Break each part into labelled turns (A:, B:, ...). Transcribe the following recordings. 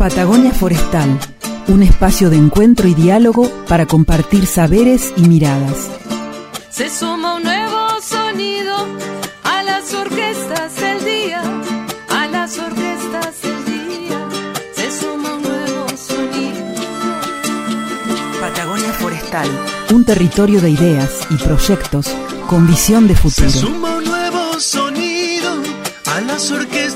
A: Patagonia Forestal, un espacio de encuentro y diálogo para compartir saberes y miradas.
B: Se suma un nuevo sonido a las orquestas del día, a las orquestas del día. Se suma un nuevo sonido.
A: Patagonia Forestal, un territorio de ideas y proyectos con visión de futuro.
C: Se suma un nuevo sonido a las orquestas del día, a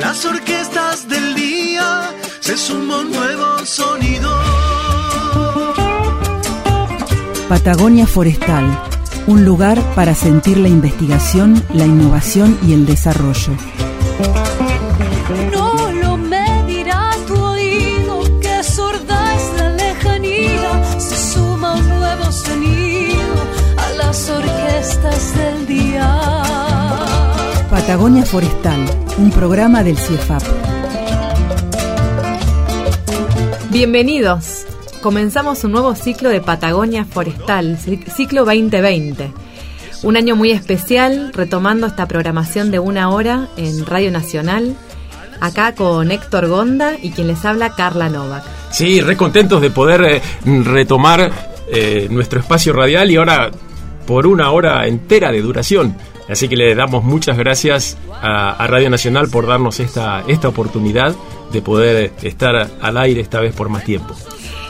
C: las orquestas del día. Se suma un nuevo sonido.
A: Patagonia Forestal, un lugar para sentir la investigación, la innovación y el desarrollo. Patagonia Forestal, un programa del CIEFAP.
D: Bienvenidos. Comenzamos un nuevo ciclo de Patagonia Forestal, cic- ciclo 2020. Un año muy especial, retomando esta programación de una hora en Radio Nacional, acá con Héctor Gonda y quien les habla Carla Novak.
E: Sí, re contentos de poder eh, retomar eh, nuestro espacio radial y ahora por una hora entera de duración. Así que le damos muchas gracias a, Radio Nacional por darnos esta, esta oportunidad de poder estar al aire esta vez por más tiempo.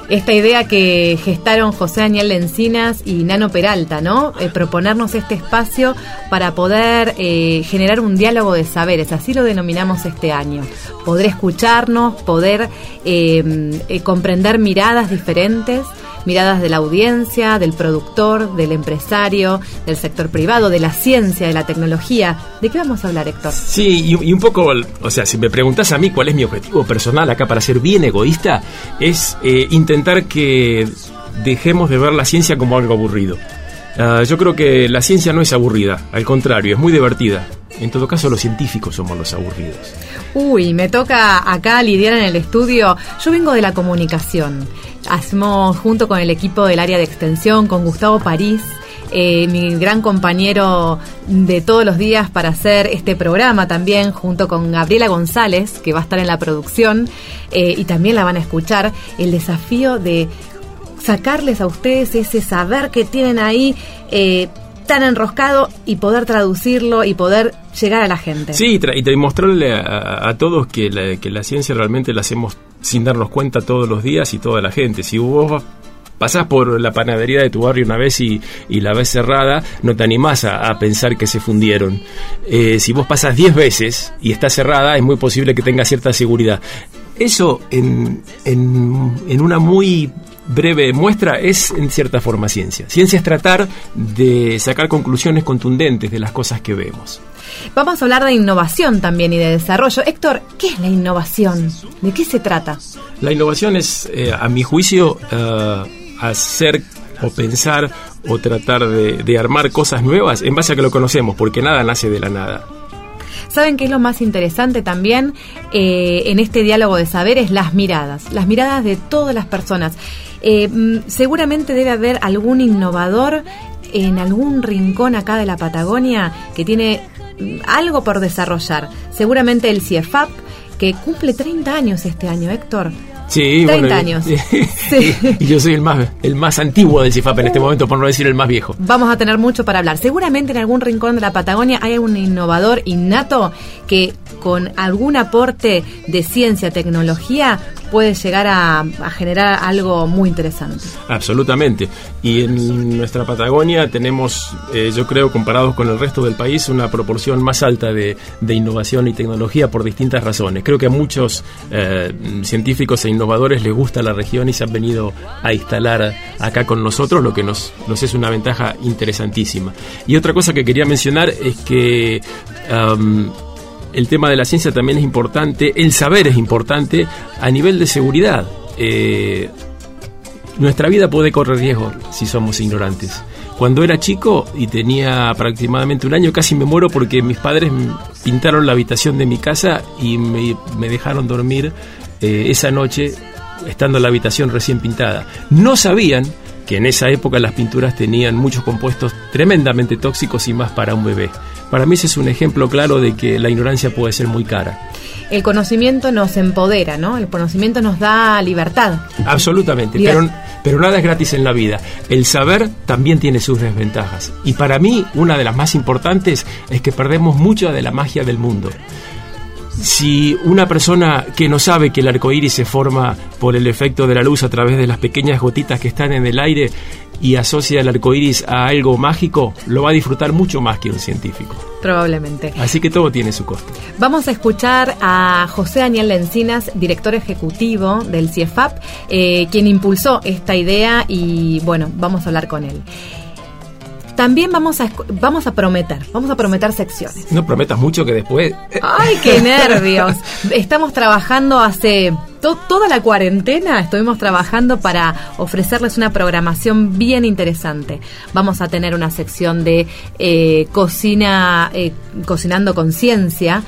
D: Esta idea que gestaron José Daniel Encinas y Nano Peralta, ¿no? Eh, proponernos este espacio para poder eh, generar un diálogo de saberes, así lo denominamos este año. Poder escucharnos, poder eh, comprender miradas diferentes, miradas de la audiencia, del productor, del empresario, del sector privado, de la ciencia, de la tecnología. ¿De qué vamos a hablar, Héctor?
E: Sí, y, y un poco, o sea, si me preguntas a mí cuál es mi objetivo personal acá para ser bien egoísta, es eh, intentar que dejemos de ver la ciencia como algo aburrido. Ah, yo creo que la ciencia no es aburrida, al contrario, es muy divertida. En todo caso, los científicos somos los aburridos.
D: Uy, me toca acá lidiar en el estudio. Yo vengo de la comunicación. Hacemos junto con el equipo del área de extensión, con Gustavo París, eh, mi gran compañero de todos los días para hacer este programa también, junto con Gabriela González, que va a estar en la producción eh, y también la van a escuchar, el desafío de sacarles a ustedes ese saber que tienen ahí eh, tan enroscado y poder traducirlo y poder llegar a la gente.
E: Sí, y, y tra- mostrarle a, todos que la, que la ciencia realmente la hacemos sin darnos cuenta todos los días y toda la gente. Si vos pasás por la panadería de tu barrio una vez y, y la ves cerrada, no te animás a, a pensar que se fundieron. Eh, si vos pasás 10 veces y está cerrada, es muy posible que tenga cierta seguridad. Eso en, en, en una muy breve muestra es en cierta forma ciencia. Ciencia es tratar de sacar conclusiones contundentes de las cosas que vemos.
D: Vamos a hablar de innovación también y de desarrollo. Héctor, ¿qué es la innovación? ¿De qué se trata?
E: La innovación es, eh, a mi juicio, eh, hacer o pensar o tratar de, de armar cosas nuevas en base a que lo conocemos, porque nada nace de la nada.
D: ¿Saben qué es lo más interesante también eh, en este diálogo de saberes? Las miradas, las miradas de todas las personas. Eh, mm, seguramente debe haber algún innovador en algún rincón acá de la Patagonia que tiene mm, algo por desarrollar. Seguramente el CIEFAP, que cumple 30 años este año, Héctor.
E: Sí,
D: 30
E: bueno, y-
D: años. Sí.
E: y yo soy el más, el más antiguo del CIFAP en este momento, por no decir el más viejo.
D: Vamos a tener mucho para hablar. Seguramente en algún rincón de la Patagonia hay algún innovador innato que con algún aporte de ciencia, tecnología, puede llegar a, generar algo muy interesante.
E: Absolutamente. Y en nuestra Patagonia tenemos, eh, yo creo, comparados con el resto del país, una proporción más alta de, de innovación y tecnología por distintas razones. Creo que a muchos eh, científicos e innovadores les gusta la región y se han venido a instalar acá con nosotros, lo que nos, nos es una ventaja interesantísima. Y otra cosa que quería mencionar es que... el tema de la ciencia también es importante, el saber es importante a nivel de seguridad. Eh, nuestra vida puede correr riesgo si somos ignorantes. Cuando era chico y tenía aproximadamente un año, casi me muero porque mis padres pintaron la habitación de mi casa y me, me dejaron dormir eh, esa noche estando en la habitación recién pintada. No sabían que en esa época las pinturas tenían muchos compuestos tremendamente tóxicos y más para un bebé. Para mí ese es un ejemplo claro de que la ignorancia puede ser muy cara.
D: el conocimiento nos empodera, ¿no? El conocimiento nos da libertad.
E: Absolutamente, pero, pero nada es gratis en la vida. El saber también tiene sus desventajas. Y para mí, una de las más importantes es que perdemos mucho de la magia del mundo si una persona que no sabe que el arco iris se forma por el efecto de la luz a través de las pequeñas gotitas que están en el aire y asocia el arco iris a algo mágico, lo va a disfrutar mucho más que un científico.
D: Probablemente.
E: Así que todo tiene su costo.
D: Vamos a escuchar a José Daniel Lencinas, director ejecutivo del CIEFAP, eh, quien impulsó esta idea y bueno, vamos a hablar con él. También vamos a, vamos a prometer, vamos a prometer secciones.
E: No prometas mucho que después...
D: Eh, ¡Ay, qué nervios! Estamos trabajando hace toda la cuarentena, estuvimos trabajando para ofrecerles una programación bien interesante. Vamos a tener una sección de eh, cocina, eh, cocinando conciencia.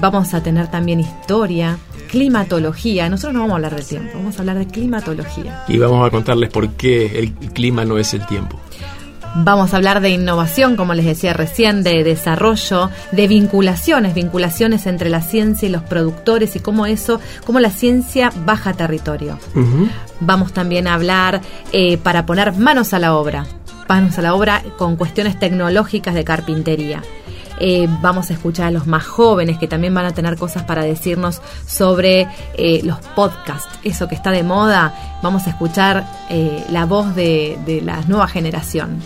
D: vamos a tener también historia climatología. Nosotros no vamos a hablar de tiempo, vamos a hablar de climatología.
E: Y vamos a contarles por qué el clima no es el tiempo.
D: Vamos a hablar de innovación, como les decía recién, de desarrollo, de vinculaciones, vinculaciones entre la ciencia y los productores y cómo eso, cómo la ciencia baja territorio. Vamos también a hablar eh, para poner manos a la obra, manos a la obra con cuestiones tecnológicas de carpintería. Eh, vamos a escuchar a los más jóvenes que también van a tener cosas para decirnos sobre eh, los podcasts, eso que está de moda. Vamos a escuchar la voz de, de la nueva generación.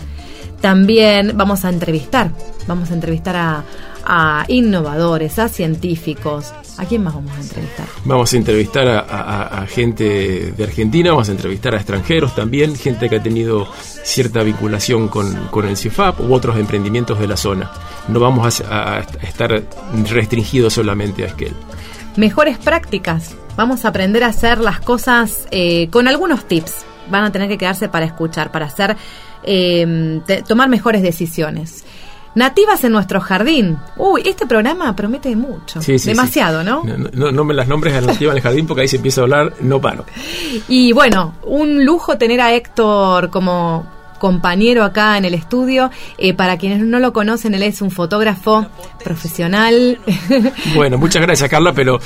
D: También vamos a entrevistar, vamos a entrevistar a, innovadores, a científicos. ¿A quién más vamos a entrevistar?
E: Vamos a entrevistar a, gente de Argentina, vamos a entrevistar a extranjeros también, gente que ha tenido cierta vinculación con, el CIFAP u otros emprendimientos de la zona. No vamos a, estar restringidos solamente a Esquel.
D: Mejores prácticas. Vamos a aprender a hacer las cosas eh, con algunos tips. Van a tener que quedarse para escuchar, para hacer eh, tomar mejores decisiones. Nativas en nuestro jardín. Uy, este programa promete mucho. Demasiado, ¿no?
E: ¿no? No, me las nombres a Nativas en el jardín porque ahí se empieza a hablar, no paro.
D: Y bueno, un lujo tener a Héctor como compañero acá en el estudio. Eh, para quienes no lo conocen, él es un fotógrafo profesional.
E: Bueno, muchas gracias Carla, pero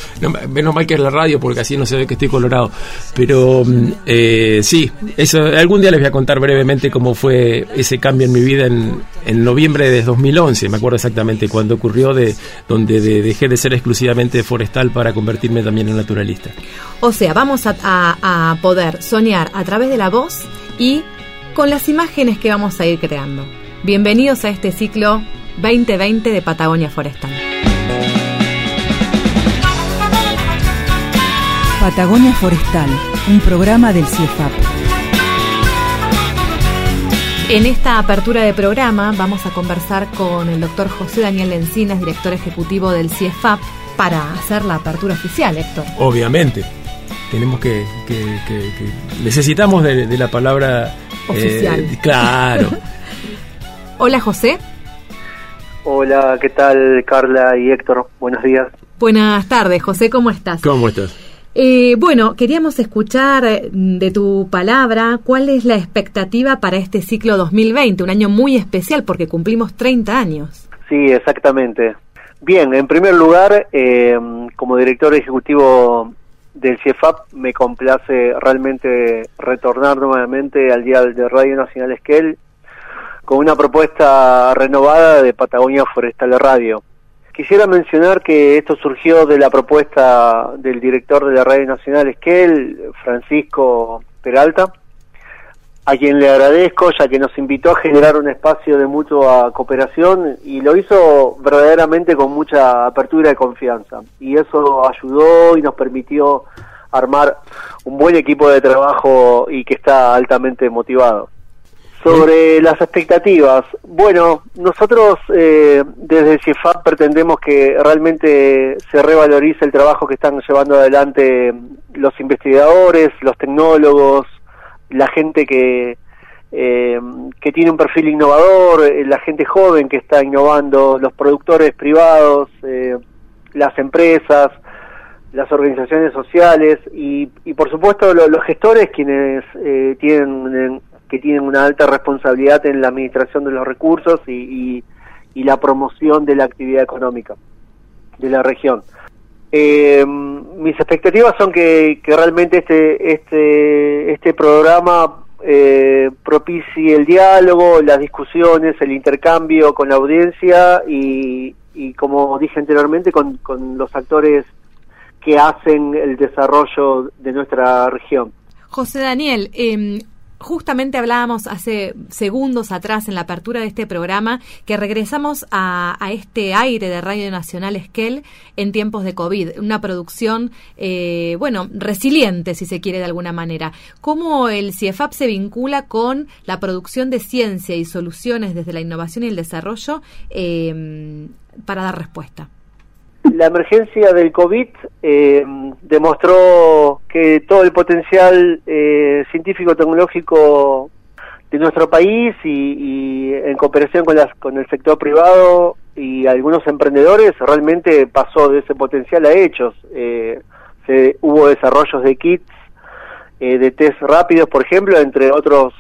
E: menos mal que es la radio porque así no se ve que estoy colorado. Pero mm, eh, sí, eso, algún día les voy a contar brevemente cómo fue ese cambio en mi vida en, en noviembre de 2011. Me acuerdo exactamente cuando ocurrió, de donde dejé de ser exclusivamente forestal para convertirme también en naturalista.
D: O sea, vamos a, a poder soñar a través de la voz y con las imágenes que vamos a ir creando. Bienvenidos a este ciclo 2020 de Patagonia Forestal.
A: Patagonia Forestal, un programa del CIEFAP.
D: En esta apertura de programa vamos a conversar con el doctor José Daniel Encinas, director ejecutivo del CIEFAP, para hacer la apertura oficial, Héctor.
E: Obviamente. Tenemos que, necesitamos de la palabra
D: oficial.
E: Eh, claro.
D: Hola José.
F: Hola, ¿qué tal Carla y Héctor? Buenos días.
D: Buenas tardes, José, ¿cómo estás?
E: ¿Cómo estás?
D: Eh, bueno, queríamos escuchar eh, de tu palabra cuál es la expectativa para este ciclo 2020, un año muy especial porque cumplimos 30 años.
F: Sí, exactamente. Bien, en primer lugar, como director ejecutivo del CIEFAP me complace realmente retornar nuevamente al Día de Radio Nacional Esquel con una propuesta renovada de Patagonia Forestal Radio. Quisiera mencionar que esto surgió de la propuesta del director de la Radio Nacional Esquel, Francisco Peralta, a quien le agradezco ya que nos invitó a generar un espacio de mutua cooperación y lo hizo verdaderamente con mucha apertura y confianza. Y eso ayudó y nos permitió armar un buen equipo de trabajo y que está altamente motivado. Sobre las expectativas, bueno, nosotros eh, desde CIEFAP pretendemos que realmente se revalorice el trabajo que están llevando adelante los investigadores, los tecnólogos, la gente que, eh, que tiene un perfil innovador, eh, la gente joven que está innovando, los productores privados, eh, las empresas, las organizaciones sociales y, y por supuesto los gestores quienes tienen que tienen una alta responsabilidad en la administración de los recursos y, y, y la promoción de la actividad económica de la región. Eh, mis expectativas son que, que realmente este, este, este programa eh, propicie el diálogo, las discusiones, el intercambio con la audiencia y, y como dije anteriormente, con, con los actores que hacen el desarrollo de nuestra región.
D: José Daniel, eh, justamente hablábamos hace segundos atrás en la apertura de este programa que regresamos a, este aire de Radio Nacional Esquel en tiempos de COVID, una producción, eh, bueno, resiliente, si se quiere de alguna manera. ¿Cómo el CIEFAP se vincula con la producción de ciencia y soluciones desde la innovación y el desarrollo eh, para dar respuesta?
F: La emergencia del COVID eh, demostró que todo el potencial eh, científico-tecnológico de nuestro país y, en cooperación con, las, con el sector privado y algunos emprendedores realmente pasó de ese potencial a hechos. Eh, se, hubo desarrollos de kits, de test rápidos, por ejemplo, entre otros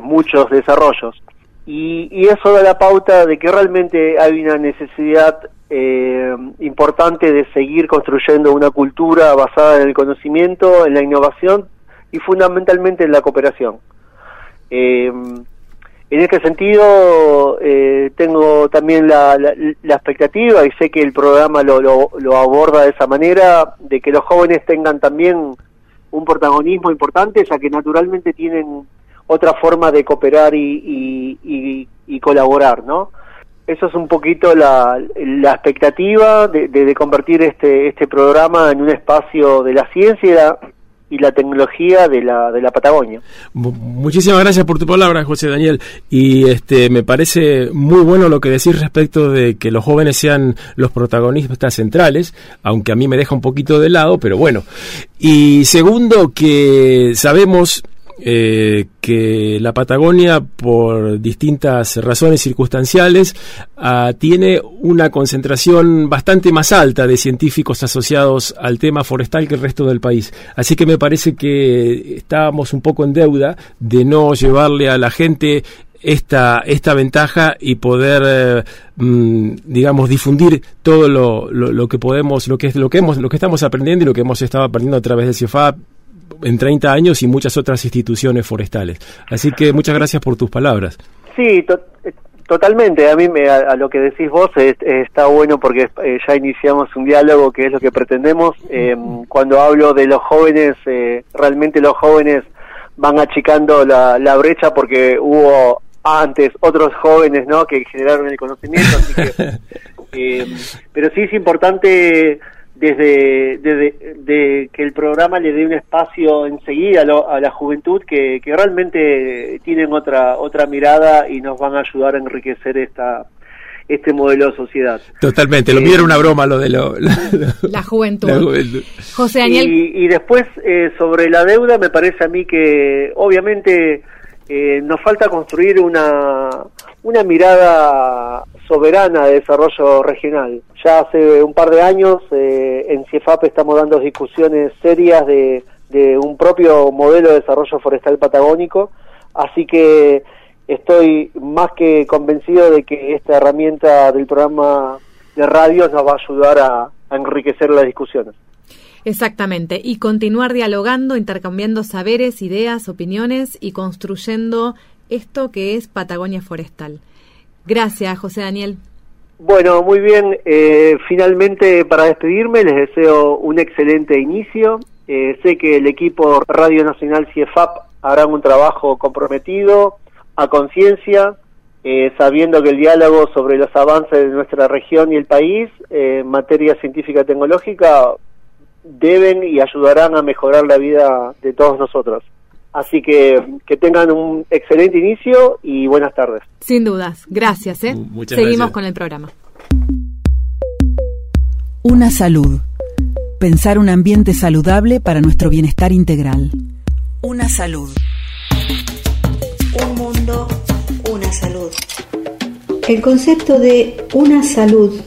F: muchos desarrollos. Y, y, eso da la pauta de que realmente hay una necesidad eh, importante de seguir construyendo una cultura basada en el conocimiento, en la innovación y fundamentalmente en la cooperación. Eh, en este sentido, eh, tengo también la, la, expectativa, y sé que el programa lo, lo, aborda de esa manera, de que los jóvenes tengan también un protagonismo importante, ya que naturalmente tienen otra forma de cooperar y, y, y colaborar, ¿no? Eso es un poquito la, la expectativa de, de, convertir este, este programa en un espacio de la ciencia y la tecnología de la, de la Patagonia.
E: Muchísimas gracias por tu palabra, José Daniel. Y este me parece muy bueno lo que decís respecto de que los jóvenes sean los protagonistas centrales, aunque a mí me deja un poquito de lado, pero bueno. Y segundo, que sabemos eh, que la Patagonia, por distintas razones circunstanciales, ah, tiene una concentración bastante más alta de científicos asociados al tema forestal que el resto del país. Así que me parece que estábamos un poco en deuda de no llevarle a la gente esta, esta ventaja y poder, eh, mm, digamos, difundir todo lo, lo, que podemos, lo que, lo, que hemos, lo que estamos aprendiendo y lo que hemos estado aprendiendo a través de CIFAP en 30 años y muchas otras instituciones forestales. Así que muchas gracias por tus palabras.
F: Sí, totalmente. A mí me, a, lo que decís vos está bueno porque eh, ya iniciamos un diálogo que es lo que pretendemos. Eh, cuando hablo de los jóvenes, eh, realmente los jóvenes van achicando la, la brecha porque hubo antes otros jóvenes ¿no? que generaron el conocimiento. Así que, pero sí es importante desde, de que el programa le dé un espacio enseguida a, la juventud que, realmente tienen otra otra mirada y nos van a ayudar a enriquecer esta este modelo de sociedad.
E: Totalmente, lo mío era una broma lo de lo,
D: la, juventud. José Daniel.
F: Y, después eh, sobre la deuda me parece a mí que obviamente eh, nos falta construir una, una mirada soberana de desarrollo regional. Ya hace un par de años eh, en CIEFAP estamos dando discusiones serias de, un propio modelo de desarrollo forestal patagónico, así que estoy más que convencido de que esta herramienta del programa de radio nos va a ayudar a enriquecer las discusiones.
D: Exactamente, y continuar dialogando, intercambiando saberes, ideas, opiniones y construyendo esto que es Patagonia Forestal. Gracias, José Daniel.
F: Bueno, muy bien. Eh, finalmente, para despedirme, les deseo un excelente inicio. Eh, sé que el equipo Radio Nacional CIEFAP hará un trabajo comprometido, a conciencia, eh, sabiendo que el diálogo sobre los avances de nuestra región y el país en materia científica y tecnológica deben y ayudarán a mejorar la vida de todos nosotros. Así que que tengan un excelente inicio y buenas tardes.
D: Sin dudas, gracias. ¿eh? Seguimos con el programa.
A: Una salud. Pensar un ambiente saludable para nuestro bienestar integral. Una salud.
G: Un mundo, una salud. El concepto de una salud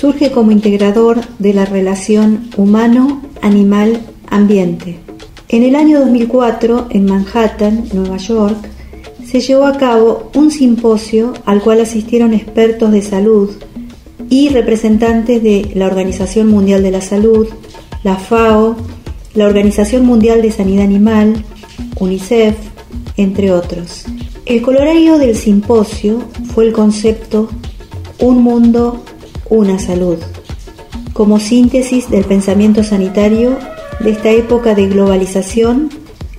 G: surge como integrador de la relación humano-animal-ambiente en el año 2004, en Manhattan, Nueva York, se llevó a cabo un simposio al cual asistieron expertos de salud, y representantes de la Organización Mundial de la Salud, la FAO, la Organización Mundial de Sanidad Animal, UNICEF, entre otros. El colorario del simposio fue el concepto Un mundo, una salud, como síntesis del pensamiento sanitario de esta época de globalización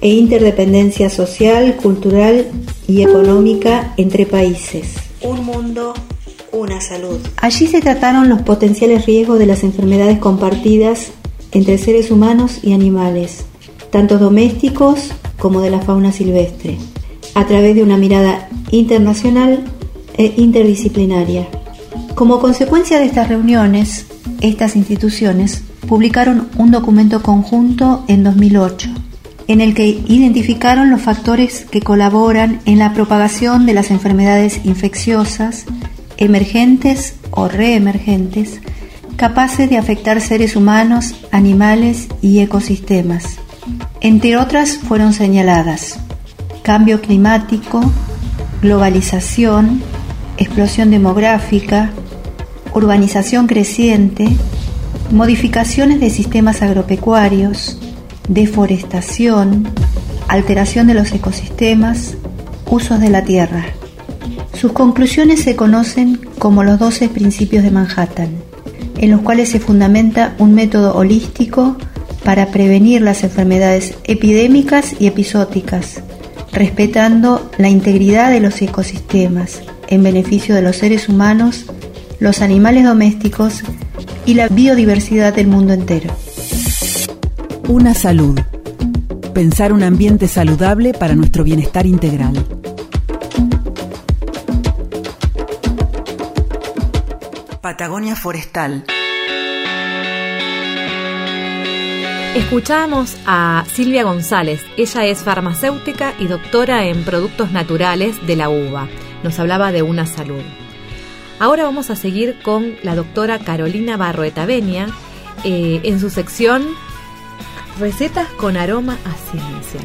G: e interdependencia social, cultural y económica entre países. Un mundo, una salud. Allí se trataron los potenciales riesgos de las enfermedades compartidas entre seres humanos y animales, tanto domésticos como de la fauna silvestre, a través de una mirada internacional e interdisciplinaria. Como consecuencia de estas reuniones, estas instituciones publicaron un documento conjunto en 2008 en el que identificaron los factores que colaboran en la propagación de las enfermedades infecciosas emergentes o reemergentes capaces de afectar seres humanos, animales y ecosistemas. Entre otras fueron señaladas cambio climático, globalización, explosión demográfica, urbanización creciente, modificaciones de sistemas agropecuarios, deforestación, alteración de los ecosistemas, usos de la tierra. Sus conclusiones se conocen como los 12 principios de Manhattan, en los cuales se fundamenta un método holístico para prevenir las enfermedades epidémicas y episóticas, respetando la integridad de los ecosistemas en beneficio de los seres humanos, los animales domésticos y la biodiversidad del mundo entero.
A: Una salud. Pensar un ambiente saludable para nuestro bienestar integral. Patagonia Forestal.
D: Escuchamos a Silvia González. Ella es farmacéutica y doctora en productos naturales de la uva. Nos hablaba de una salud. Ahora vamos a seguir con la doctora Carolina Barroeta Benia eh, en su sección Recetas con aroma a ciencia.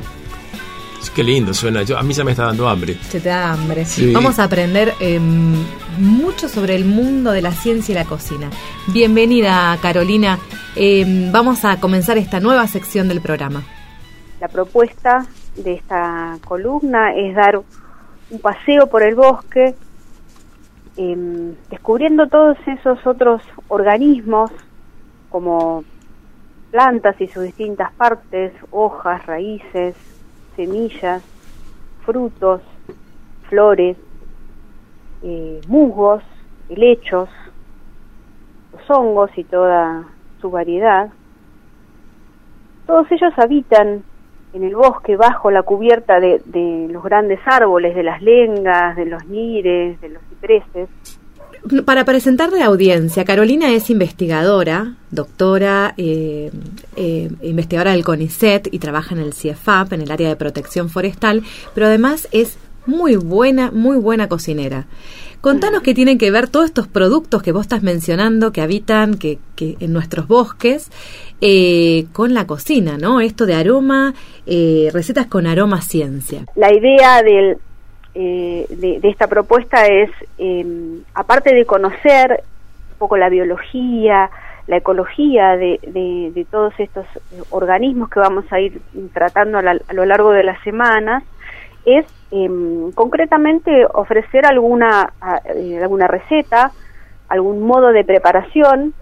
E: Qué lindo suena. Yo, a mí ya me está dando hambre.
D: Se te da hambre. Vamos a aprender em, mucho sobre el mundo de la ciencia y la cocina. Bienvenida, Carolina. Em, vamos a comenzar esta nueva sección del programa.
H: La propuesta de esta columna es dar un paseo por el bosque, em, descubriendo todos esos otros organismos como plantas y sus distintas partes, hojas, raíces, semillas, frutos, flores, eh, musgos, helechos, los hongos y toda su variedad. Todos ellos habitan en el bosque bajo la cubierta de, de los grandes árboles, de las lengas, de los nires, de los cipreses,
D: para presentarle a la audiencia, Carolina es investigadora, doctora, eh, eh, investigadora del CONICET y trabaja en el CIEFAP, en el área de protección forestal, pero además es muy buena, muy buena cocinera. Contanos qué tienen que ver todos estos productos que vos estás mencionando, que habitan que, que en nuestros bosques, eh, con la cocina, ¿no? Esto de aroma, recetas con aroma ciencia.
H: La idea eh, de, esta propuesta es, em, aparte de conocer un poco la biología, la ecología de, todos estos organismos que vamos a ir tratando a, lo largo de las semanas, es em, concretamente ofrecer alguna, eh, alguna receta, algún modo de preparación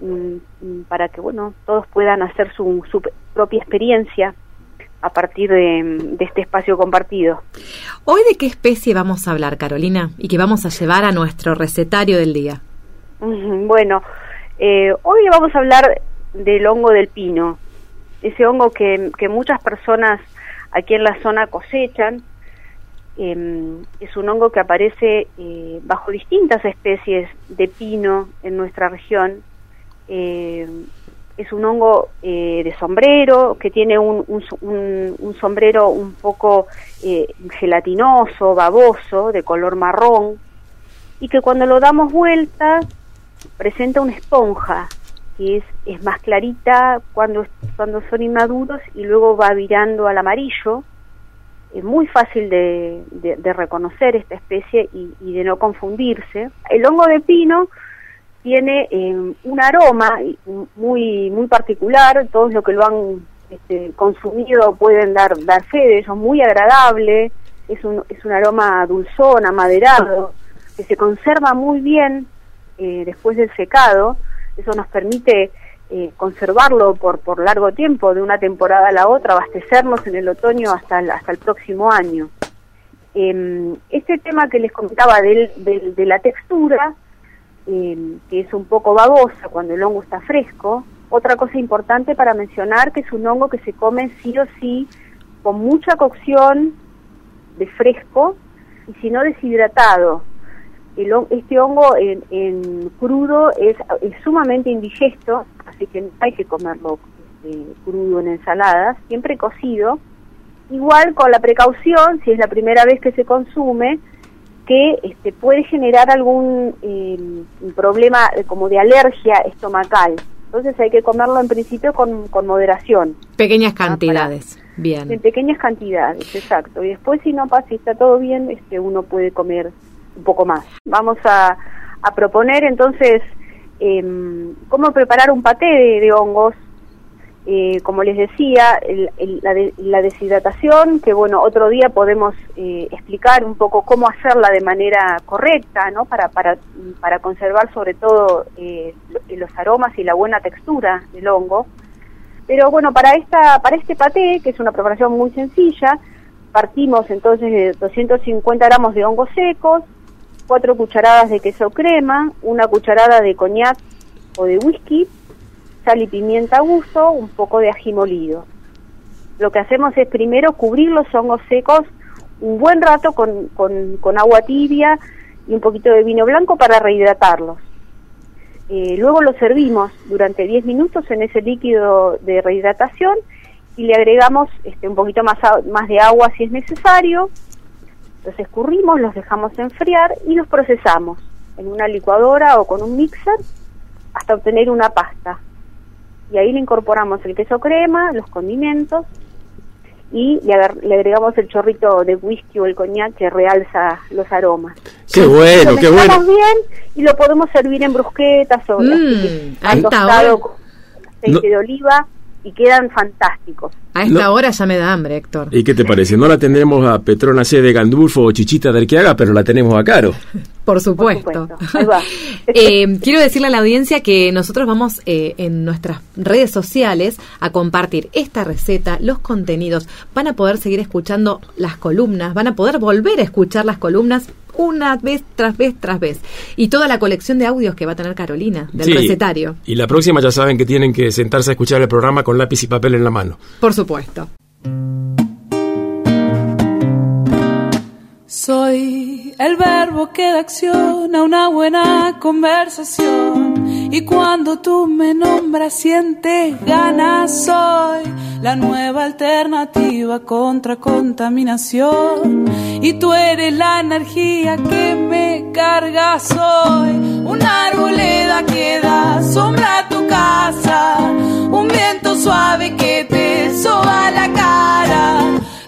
H: mm, para que bueno todos puedan hacer su, su propia experiencia a partir de, este espacio compartido.
D: ¿Hoy de qué especie vamos a hablar, Carolina? Y que vamos a llevar a nuestro recetario del día.
H: Bueno, eh, hoy vamos a hablar del hongo del pino, ese hongo que, muchas personas aquí en la zona cosechan. Em, es un hongo que aparece eh, bajo distintas especies de pino en nuestra región. Eh, es un hongo eh, de sombrero que tiene un, un, sombrero un poco eh, gelatinoso, baboso, de color marrón, y que cuando lo damos vuelta presenta una esponja que es, es más clarita cuando, cuando son inmaduros y luego va virando al amarillo. Es muy fácil de, reconocer esta especie y, de no confundirse. El hongo de pino tiene eh, un aroma muy muy particular, todos los que lo han este, consumido pueden dar, dar fe de eso, muy agradable, es un, es un aroma dulzón, amaderado, que se conserva muy bien eh, después del secado, eso nos permite eh, conservarlo por, por largo tiempo, de una temporada a la otra, abastecernos en el otoño hasta el, hasta el próximo año. Eh, este tema que les comentaba del, de la textura, em, que es un poco babosa cuando el hongo está fresco, otra cosa importante para mencionar que es un hongo que se come sí o sí con mucha cocción de fresco y si no deshidratado. El, este hongo en, crudo es, sumamente indigesto, así que no hay que comerlo este, crudo en ensaladas, siempre cocido. Igual con la precaución, si es la primera vez que se consume, que este, puede generar algún eh, problema como de alergia estomacal. Entonces hay que comerlo en principio con, moderación.
D: Pequeñas cantidades, bien.
H: En pequeñas cantidades, exacto. Y después si no pasa, si está todo bien, este, uno puede comer un poco más. Vamos a, a proponer entonces eh, cómo preparar un paté de hongos eh, como les decía, la, deshidratación, que bueno, otro día podemos eh, explicar un poco cómo hacerla de manera correcta, ¿no? Para, para, para conservar sobre todo eh, los aromas y la buena textura del hongo. Pero bueno, para, esta, para este paté, que es una preparación muy sencilla, partimos entonces de 250 gramos de hongos secos, 4 cucharadas de queso crema, una cucharada de coñac o de whisky, sal y pimienta a gusto, un poco de ají molido. Lo que hacemos es primero cubrir los hongos secos un buen rato con, con, agua tibia y un poquito de vino blanco para rehidratarlos. Eh, luego los servimos durante 10 minutos en ese líquido de rehidratación y le agregamos este, un poquito más, más de agua si es necesario. Los escurrimos, los dejamos enfriar y los procesamos en una licuadora o con un mixer hasta obtener una pasta y ahí le incorporamos el queso crema, los condimentos y le, agregamos el chorrito de whisky o el coñac que realza los aromas.
E: Qué bueno, qué bueno.
H: bien y lo podemos servir en brusquetas o
D: mm,
H: aceite de oliva y quedan fantásticos.
D: A esta hora ya me da hambre, Héctor.
E: ¿Y qué te parece? No la tendremos a Petrona C. de Gandulfo o Chichita del que haga, pero la tenemos a Caro.
D: Por supuesto. Eh, quiero decirle a la audiencia que nosotros vamos eh, en nuestras redes sociales a compartir esta receta, los contenidos. Van a poder seguir escuchando las columnas, van a poder volver a escuchar las columnas una vez tras vez tras vez. Y toda la colección de audios que va a tener Carolina del recetario.
E: Y la próxima ya saben que tienen que sentarse a escuchar el programa con lápiz y papel en la mano.
D: Por supuesto.
B: Soy el verbo que da acción a una buena conversación. Y cuando tú me nombras, sientes ganas. Soy la nueva alternativa contra contaminación. Y tú eres la energía que me carga. Soy una arboleda que da sombra a tu casa. Un viento suave que te soba la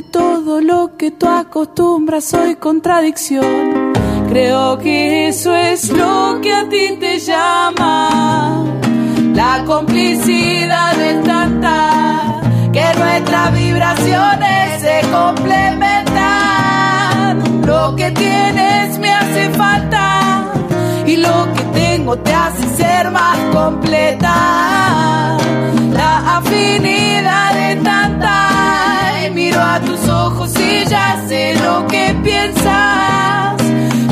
B: De todo lo que tú acostumbras soy contradicción. Creo que eso es lo que a ti te llama. La complicidad de tanta que nuestras vibraciones se complementan. Lo que tienes me hace falta y lo que tengo te hace ser más completa la afinidad de tanta miro a tus ojos y ya sé lo que piensas.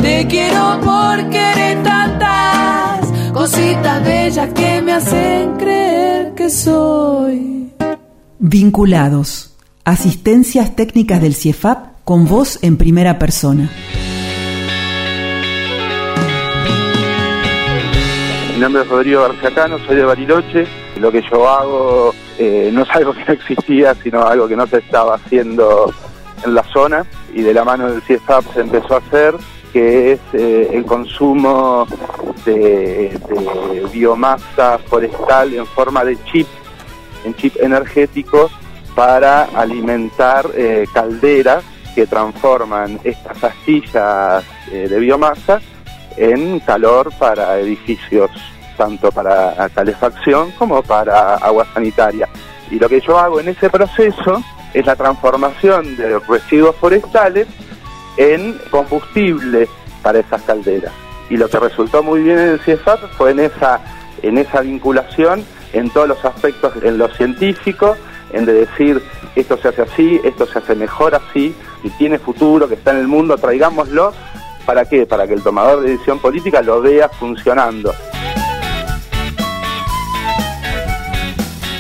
B: Te quiero porque eres tantas cositas bellas que me hacen creer que soy.
A: Vinculados. Asistencias técnicas del CIEFAP con voz en primera persona.
I: Mi nombre es Rodrigo Garzacano, soy de Bariloche. Lo que yo hago eh, no es algo que no existía, sino algo que no se estaba haciendo en la zona y de la mano del CIEFAP se empezó a hacer, que es eh, el consumo de, biomasa forestal en forma de chip, en chip energéticos para alimentar eh, calderas que transforman estas astillas de biomasa en calor para edificios, tanto para calefacción como para agua sanitaria. Y lo que yo hago en ese proceso es la transformación de residuos forestales en combustible para esas calderas. Y lo que resultó muy bien en el CIEFAP fue en esa, en esa vinculación en todos los aspectos, en lo científico, en de decir esto se hace así, esto se hace mejor así, y tiene futuro, que está en el mundo, traigámoslo ¿Para qué? Para que el tomador de decisión política lo vea funcionando.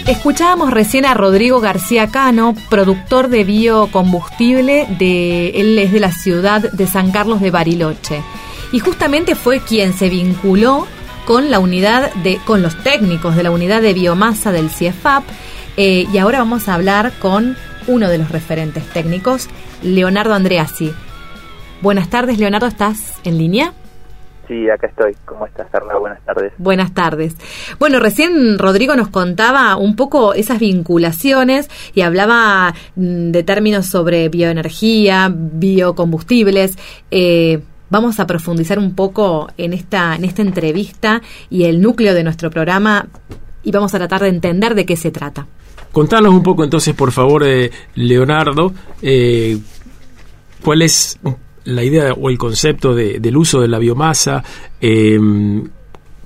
D: Escuchábamos recién a Rodrigo García Cano, productor de biocombustible, él es de la ciudad de San Carlos de Bariloche. Y justamente fue quien se vinculó con la unidad de, con los técnicos de la unidad de biomasa del CIEFAP. Eh, y ahora vamos a hablar con uno de los referentes técnicos, Leonardo Andreassi. Buenas tardes, Leonardo, ¿estás en línea?
J: Sí, acá estoy. ¿Cómo estás, Carla? Buenas tardes.
D: Buenas tardes. Bueno, recién Rodrigo nos contaba un poco esas vinculaciones y hablaba mm, de términos sobre bioenergía, biocombustibles. Eh, vamos a profundizar un poco en esta, en esta entrevista y el núcleo de nuestro programa y vamos a tratar de entender de qué se trata.
E: Contanos un poco entonces, por favor, eh, Leonardo, eh, cuál es la idea o el concepto del uso de la biomasa, eh,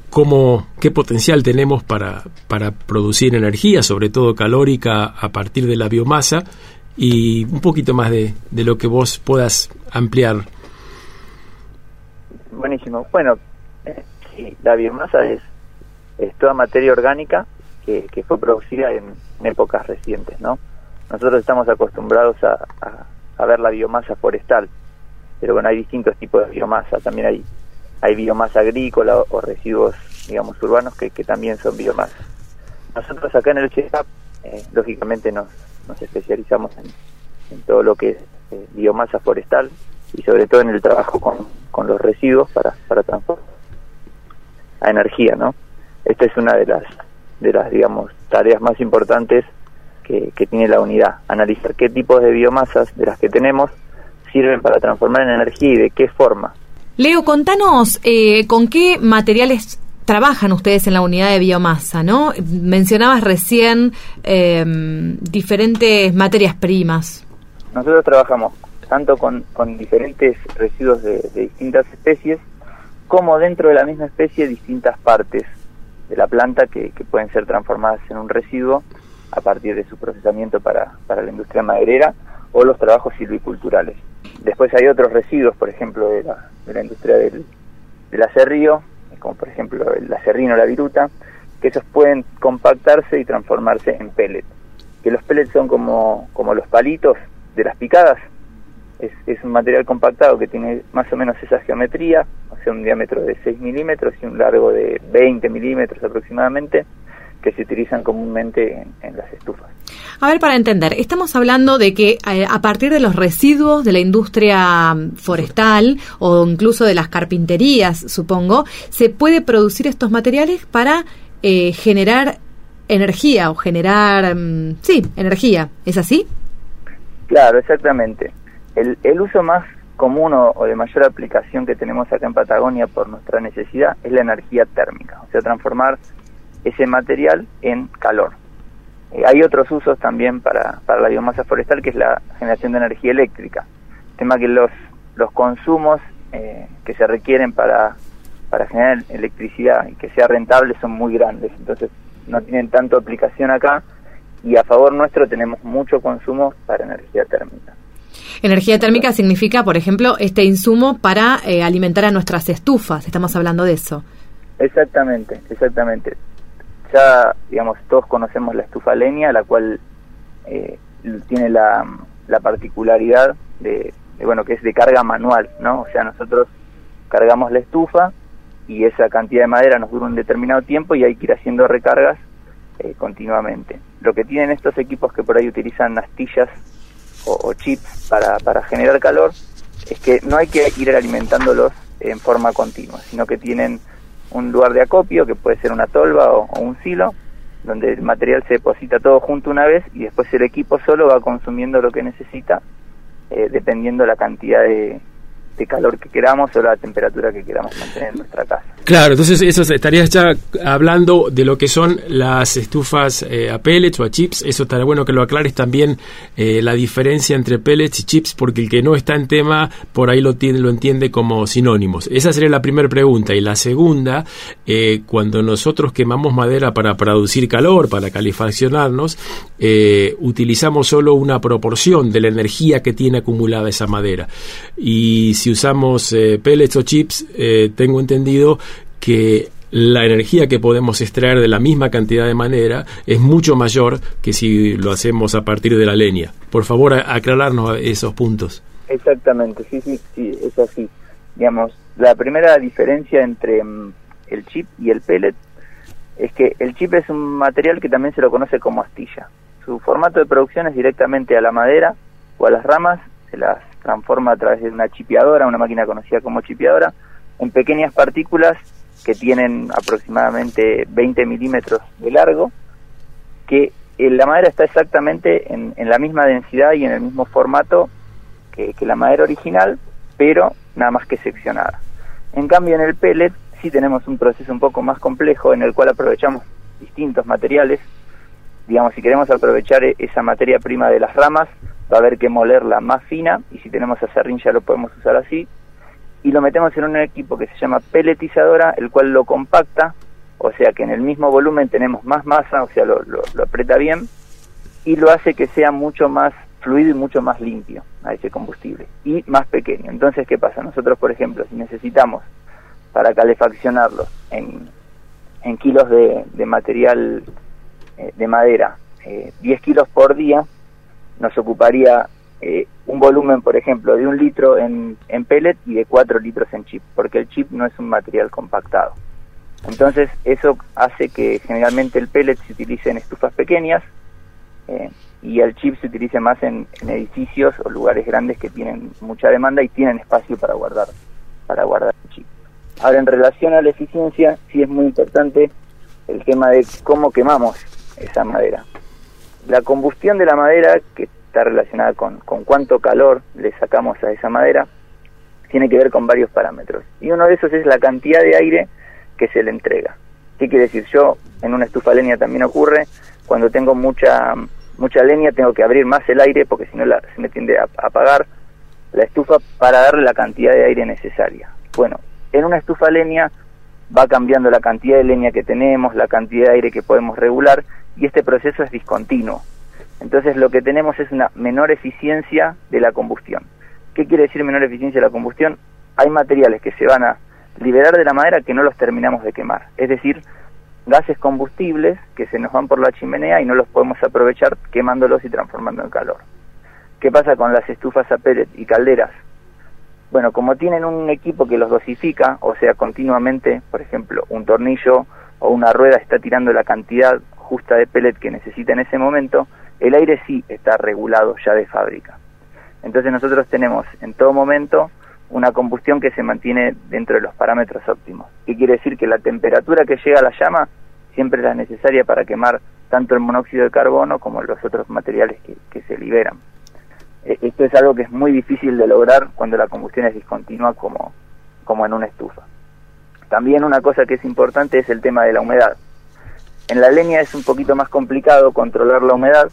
E: cómo, qué potencial tenemos para, para producir energía, sobre todo calórica, a partir de la biomasa, y un poquito más de, de lo que vos puedas ampliar.
J: Buenísimo. Bueno, eh, la biomasa es, es, toda materia orgánica que, que fue producida en, épocas recientes, ¿no? Nosotros estamos acostumbrados a, a ver la biomasa forestal, pero bueno, hay distintos tipos de biomasa, también hay, hay biomasa agrícola o, residuos, digamos, urbanos que, también son biomasa. Nosotros acá en el CHESAP, eh, lógicamente nos, nos especializamos en, todo lo que es eh, biomasa forestal y sobre todo en el trabajo con, con los residuos para, para transformar a energía, ¿no? Esta es una de las, de las digamos, tareas más importantes que, que tiene la unidad, analizar qué tipos de biomasas de las que tenemos sirven para transformar en energía y de qué forma.
D: Leo, contanos eh, con qué materiales trabajan ustedes en la unidad de biomasa, ¿no? Mencionabas recién eh, diferentes materias primas.
J: Nosotros trabajamos tanto con, diferentes residuos de, distintas especies, como dentro de la misma especie distintas partes de la planta que, que, pueden ser transformadas en un residuo a partir de su procesamiento para, para la industria maderera o los trabajos silviculturales. Después hay otros residuos, por ejemplo, de la, de la industria del, del como por ejemplo el acerrino o la viruta, que esos pueden compactarse y transformarse en pellets. Que los pellets son como, como los palitos de las picadas. Es, es un material compactado que tiene más o menos esa geometría, o sea, un diámetro de 6 milímetros y un largo de 20 milímetros aproximadamente, que se utilizan comúnmente en, las estufas.
D: A ver, para entender, estamos hablando de que eh, a partir de los residuos de la industria forestal o incluso de las carpinterías, supongo, se puede producir estos materiales para eh, generar energía o generar, mm, sí, energía. ¿Es así?
J: Claro, exactamente. El, el uso más común o, o, de mayor aplicación que tenemos acá en Patagonia por nuestra necesidad es la energía térmica, o sea, transformar ese material en calor. Eh, hay otros usos también para, para la biomasa forestal, que es la generación de energía eléctrica. Tema que los, los consumos eh, que se requieren para, para generar electricidad y que sea rentable son muy grandes, entonces no tienen tanto aplicación acá y a favor nuestro tenemos mucho consumo para energía térmica.
D: Energía térmica significa, por ejemplo, este insumo para eh, alimentar a nuestras estufas, estamos hablando de eso.
J: Exactamente, exactamente ya, digamos, todos conocemos la estufa leña, la cual eh, tiene la, la particularidad de, bueno, que es de carga manual, ¿no? O sea, nosotros cargamos la estufa y esa cantidad de madera nos dura un determinado tiempo y hay que ir haciendo recargas eh, continuamente. Lo que tienen estos equipos que por ahí utilizan astillas o, chips para, para generar calor es que no hay que ir alimentándolos en forma continua, sino que tienen un lugar de acopio, que puede ser una tolva o, un silo, donde el material se deposita todo junto una vez y después el equipo solo va consumiendo lo que necesita, eh, dependiendo la cantidad de, de calor que queramos o la temperatura que queramos mantener en nuestra casa.
E: Claro, entonces eso estarías ya hablando de lo que son las estufas eh, a pellets o a chips. Eso estaría bueno que lo aclares también eh, la diferencia entre pellets y chips, porque el que no está en tema por ahí lo, tiene, lo entiende como sinónimos. Esa sería la primera pregunta. Y la segunda, eh, cuando nosotros quemamos madera para producir calor, para calefaccionarnos, utilizamos solo una proporción de la energía que tiene acumulada esa madera. Y si usamos pellets o chips, tengo entendido que la energía que podemos extraer de la misma cantidad de manera es mucho mayor que si lo hacemos a partir de la leña. Por favor, aclararnos esos puntos.
J: Exactamente, sí, sí, sí, es así. Digamos, la primera diferencia entre mm, el chip y el pellet es que el chip es un material que también se lo conoce como astilla. Su formato de producción es directamente a la madera o a las ramas, se las transforma a través de una chipeadora, una máquina conocida como chipeadora, en pequeñas partículas que tienen aproximadamente 20 milímetros de largo, que eh, la madera está exactamente en, la misma densidad y en el mismo formato que, la madera original, pero nada más que seccionada. En cambio, en el pellet sí tenemos un proceso un poco más complejo en el cual aprovechamos distintos materiales. Digamos, si queremos aprovechar e, esa materia prima de las ramas, va a haber que molerla más fina y si tenemos acerrín ya lo podemos usar así y lo metemos en un equipo que se llama pelletizadora, el cual lo compacta, o sea que en el mismo volumen tenemos más masa, o sea, lo, lo, aprieta bien y lo hace que sea mucho más fluido y mucho más limpio a ese combustible y más pequeño. Entonces, ¿qué pasa? Nosotros, por ejemplo, si necesitamos para calefaccionarlo en, kilos de, de material eh, de madera, eh, 10 kilos por día, nos ocuparía eh, un volumen, por ejemplo, de un litro en, en pellet y de cuatro litros en chip, porque el chip no es un material compactado. Entonces, eso hace que generalmente el pellet se utilice en estufas pequeñas eh, y el chip se utilice más en, edificios o lugares grandes que tienen mucha demanda y tienen espacio para guardar, para guardar el chip. Ahora, en relación a la eficiencia, sí es muy importante el tema de cómo quemamos esa madera. La combustión de la madera, que está relacionada con, con cuánto calor le sacamos a esa madera, tiene que ver con varios parámetros. Y uno de esos es la cantidad de aire que se le entrega. ¿Qué quiere decir? Yo en una estufa leña también ocurre, cuando tengo mucha mucha leña tengo que abrir más el aire porque si no se me tiende a, a apagar la estufa para darle la cantidad de aire necesaria. Bueno, en una estufa leña va cambiando la cantidad de leña que tenemos, la cantidad de aire que podemos regular y este proceso es discontinuo. Entonces lo que tenemos es una menor eficiencia de la combustión. ¿Qué quiere decir menor eficiencia de la combustión? Hay materiales que se van a liberar de la madera que no los terminamos de quemar. Es decir, gases combustibles que se nos van por la chimenea y no los podemos aprovechar quemándolos y transformando en calor. ¿Qué pasa con las estufas a pellet y calderas? Bueno, como tienen un equipo que los dosifica, o sea, continuamente, por ejemplo, un tornillo o una rueda está tirando la cantidad justa de pellet que necesita en ese momento, el aire sí está regulado ya de fábrica. Entonces nosotros tenemos en todo momento una combustión que se mantiene dentro de los parámetros óptimos. ¿Qué quiere decir? Que la temperatura que llega a la llama siempre es la necesaria para quemar tanto el monóxido de carbono como los otros materiales que, se liberan. E, esto es algo que es muy difícil de lograr cuando la combustión es discontinua como, como en una estufa. También una cosa que es importante es el tema de la humedad. En la leña es un poquito más complicado controlar la humedad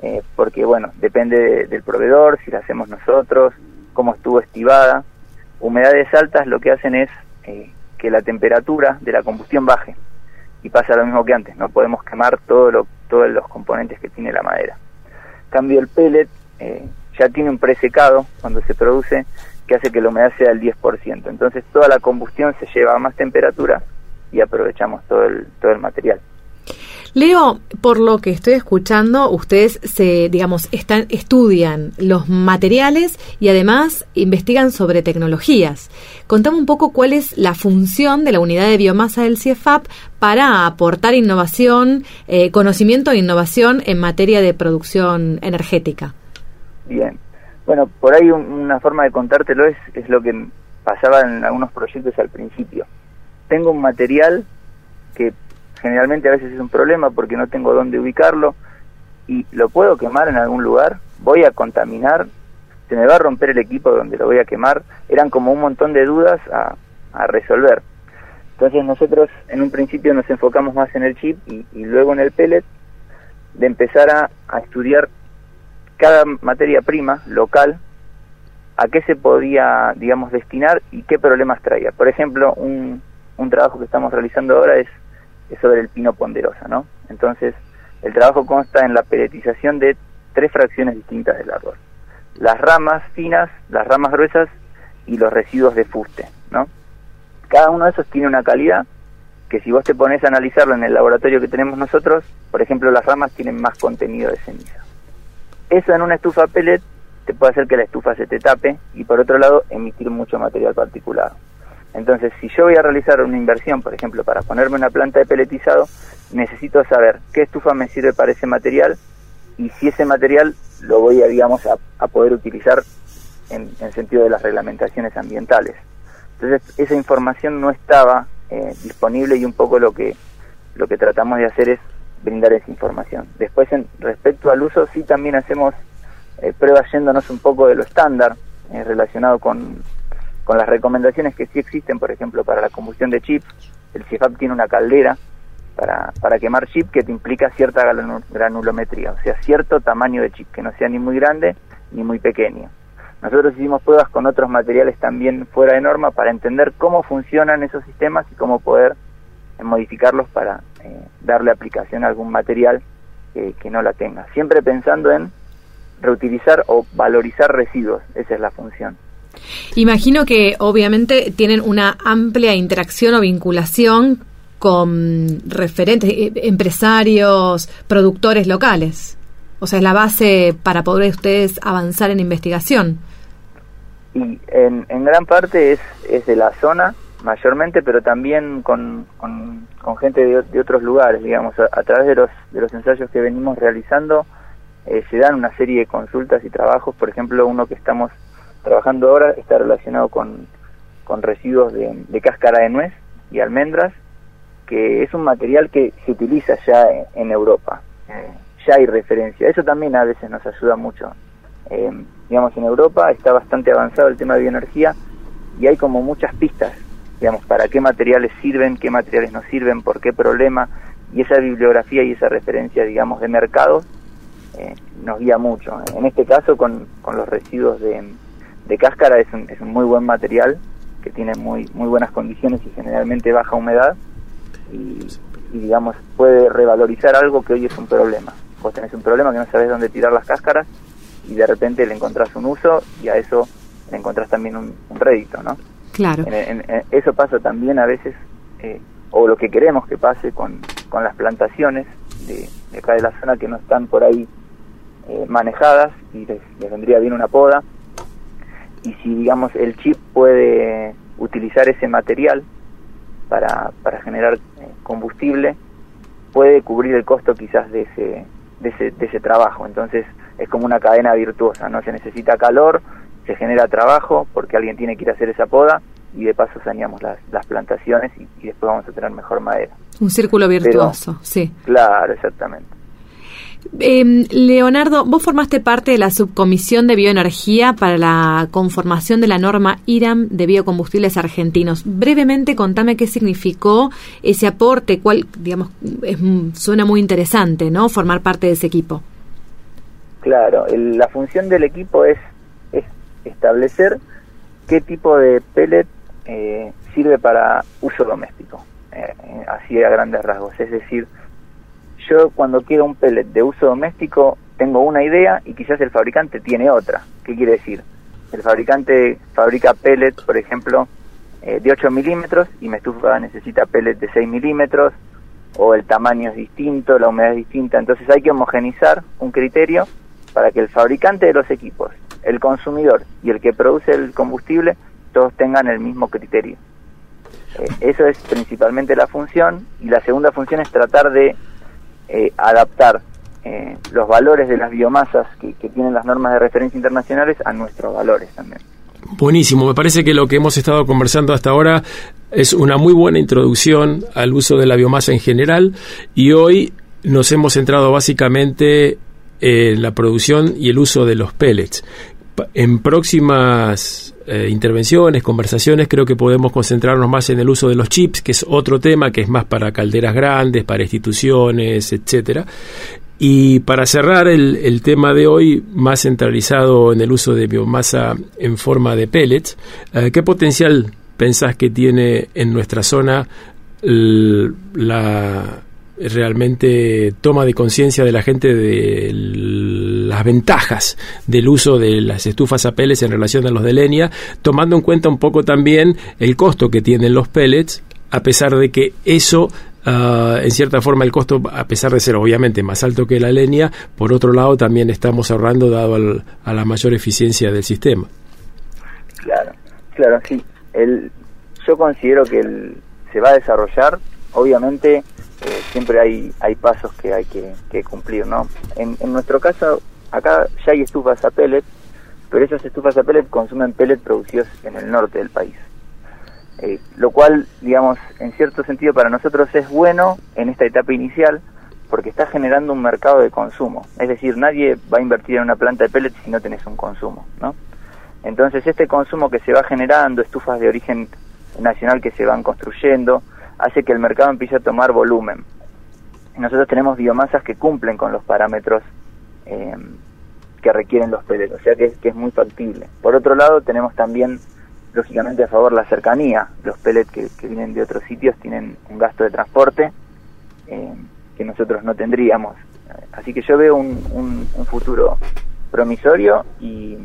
J: eh, porque bueno, depende del proveedor, si la hacemos nosotros, cómo estuvo estivada. Humedades altas lo que hacen es eh, que la temperatura de la combustión baje y pasa lo mismo que antes, no podemos quemar todo lo, todos los componentes que tiene la madera. Cambio el pellet, eh, ya tiene un presecado cuando se produce que hace que la humedad sea del 10%, entonces toda la combustión se lleva a más temperatura y aprovechamos todo el, todo el material.
D: Leo, por lo que estoy escuchando, ustedes se, digamos, están, estudian los materiales y además investigan sobre tecnologías. Contame un poco cuál es la función de la unidad de biomasa del CIEFAP para aportar innovación, eh, conocimiento e innovación en materia de producción energética.
J: Bien. Bueno, por ahí una forma de contártelo es, es lo que pasaba en algunos proyectos al principio. Tengo un material que generalmente a veces es un problema porque no tengo dónde ubicarlo y lo puedo quemar en algún lugar, voy a contaminar, se me va a romper el equipo donde lo voy a quemar, eran como un montón de dudas a, resolver. Entonces nosotros en un principio nos enfocamos más en el chip y, luego en el pellet, de empezar a, estudiar cada materia prima local, a qué se podía, digamos, destinar y qué problemas traía. Por ejemplo, un trabajo que estamos realizando ahora es es sobre el pino ponderosa, ¿no? Entonces, el trabajo consta en la peletización de tres fracciones distintas del árbol. Las ramas finas, las ramas gruesas y los residuos de fuste, ¿no? Cada uno de esos tiene una calidad que si vos te pones a analizarlo en el laboratorio que tenemos nosotros, por ejemplo, las ramas tienen más contenido de ceniza. Eso en una estufa pellet te puede hacer que la estufa se te tape y por otro lado emitir mucho material particulado. Entonces, si yo voy a realizar una inversión, por ejemplo, para ponerme una planta de peletizado, necesito saber qué estufa me sirve para ese material y si ese material lo voy a, digamos, a, poder utilizar en, en, sentido de las reglamentaciones ambientales. Entonces, esa información no estaba eh, disponible y un poco lo que, lo que tratamos de hacer es brindar esa información. Después, en, respecto al uso, sí también hacemos eh, pruebas yéndonos un poco de lo estándar eh, relacionado con con las recomendaciones que sí existen, por ejemplo, para la combustión de chips, el CIFAP tiene una caldera para, para quemar chip que te implica cierta granulometría, o sea, cierto tamaño de chip, que no sea ni muy grande ni muy pequeño. Nosotros hicimos pruebas con otros materiales también fuera de norma para entender cómo funcionan esos sistemas y cómo poder eh, modificarlos para eh, darle aplicación a algún material que no la tenga. Siempre pensando en reutilizar o valorizar residuos, esa es la función.
D: Imagino que obviamente tienen una amplia interacción o vinculación con referentes, eh, empresarios, productores locales. O sea, es la base para poder ustedes avanzar en investigación.
J: Y en, gran parte es, es de la zona, mayormente, pero también con, con, gente de, otros lugares, digamos, a, través de los, de los ensayos que venimos realizando, eh, se dan una serie de consultas y trabajos, por ejemplo, uno que estamos trabajando ahora está relacionado con, con residuos de, cáscara de nuez y almendras, que es un material que se utiliza ya en, Europa. Eh, ya hay referencia. Eso también a veces nos ayuda mucho. Eh, digamos, en Europa está bastante avanzado el tema de bioenergía y hay como muchas pistas, digamos, para qué materiales sirven, qué materiales no sirven, por qué problema, y esa bibliografía y esa referencia, digamos, de mercado eh, nos guía mucho. En este caso, con, con los residuos de, de cáscara es un, es un muy buen material que tiene muy, muy buenas condiciones y generalmente baja humedad y, digamos puede revalorizar algo que hoy es un problema. Vos tenés un problema que no sabes dónde tirar las cáscaras y de repente le encontrás un uso y a eso le encontrás también un, rédito, ¿no?
D: Claro.
J: eso pasa también a veces, eh, o lo que queremos que pase con, con las plantaciones de, acá de la zona que no están por ahí eh, manejadas y les, les vendría bien una poda y si digamos el chip puede utilizar ese material para, para generar eh, combustible, puede cubrir el costo quizás de ese, de ese, de ese trabajo. Entonces es como una cadena virtuosa, ¿no? Se necesita calor, se genera trabajo porque alguien tiene que ir a hacer esa poda y de paso saneamos las, las plantaciones y, después vamos a tener mejor madera.
D: Un círculo virtuoso, sí.
J: Claro, exactamente.
D: Eh, Leonardo, vos formaste parte de la subcomisión de bioenergía para la conformación de la norma IRAM de biocombustibles argentinos. Brevemente, contame qué significó ese aporte, cuál, digamos, suena muy interesante, ¿no? Formar parte de ese equipo.
J: Claro, la función del equipo es, es, establecer qué tipo de pellet eh, sirve para uso doméstico, eh, así a grandes rasgos, es decir, yo cuando quiero un pellet de uso doméstico tengo una idea y quizás el fabricante tiene otra. ¿Qué quiere decir? El fabricante fabrica pellet, por ejemplo, eh, de 8 milímetros y mi estufa necesita pellet de 6 milímetros o el tamaño es distinto, la humedad es distinta, entonces hay que homogenizar un criterio para que el fabricante de los equipos, el consumidor y el que produce el combustible todos tengan el mismo criterio. Eh, eso es principalmente la función y la segunda función es tratar de eh, adaptar eh, los valores de las biomasas que, que tienen las normas de referencia internacionales a nuestros valores también.
E: Buenísimo, me parece que lo que hemos estado conversando hasta ahora es una muy buena introducción al uso de la biomasa en general y hoy nos hemos centrado básicamente en la producción y el uso de los pellets. En próximas eh, intervenciones, conversaciones, creo que podemos concentrarnos más en el uso de los chips, que es otro tema que es más para calderas grandes, para instituciones, etcétera. Y para cerrar el, tema de hoy, más centralizado en el uso de biomasa en forma de pellets, eh, ¿qué potencial pensás que tiene en nuestra zona la realmente toma de conciencia de la gente de las ventajas del uso de las estufas a pellets en relación a los de leña, tomando en cuenta un poco también el costo que tienen los pellets, a pesar de que eso Uh, en cierta forma el costo, a pesar de ser obviamente más alto que la leña, por otro lado también estamos ahorrando dado al, a la mayor eficiencia del sistema.
J: Claro, claro, sí. Yo considero que el, se va a desarrollar, obviamente eh, siempre hay, hay pasos que hay que, que cumplir, ¿no? En, en, nuestro caso, acá ya hay estufas a pellet, pero esas estufas a pellet consumen pellet producidos en el norte del país. Eh, lo cual, digamos, en cierto sentido para nosotros es bueno en esta etapa inicial porque está generando un mercado de consumo. Es decir, nadie va a invertir en una planta de pellets si no tenés un consumo, ¿no? Entonces, este consumo que se va generando, estufas de origen nacional que se van construyendo, hace que el mercado empiece a tomar volumen. Nosotros tenemos biomasas que cumplen con los parámetros eh, que requieren los pellets, o sea que, que es muy factible. Por otro lado, tenemos también lógicamente a favor la cercanía. Los pellets que, que, vienen de otros sitios tienen un gasto de transporte eh, que nosotros no tendríamos. Así que yo veo un, un, un futuro promisorio y,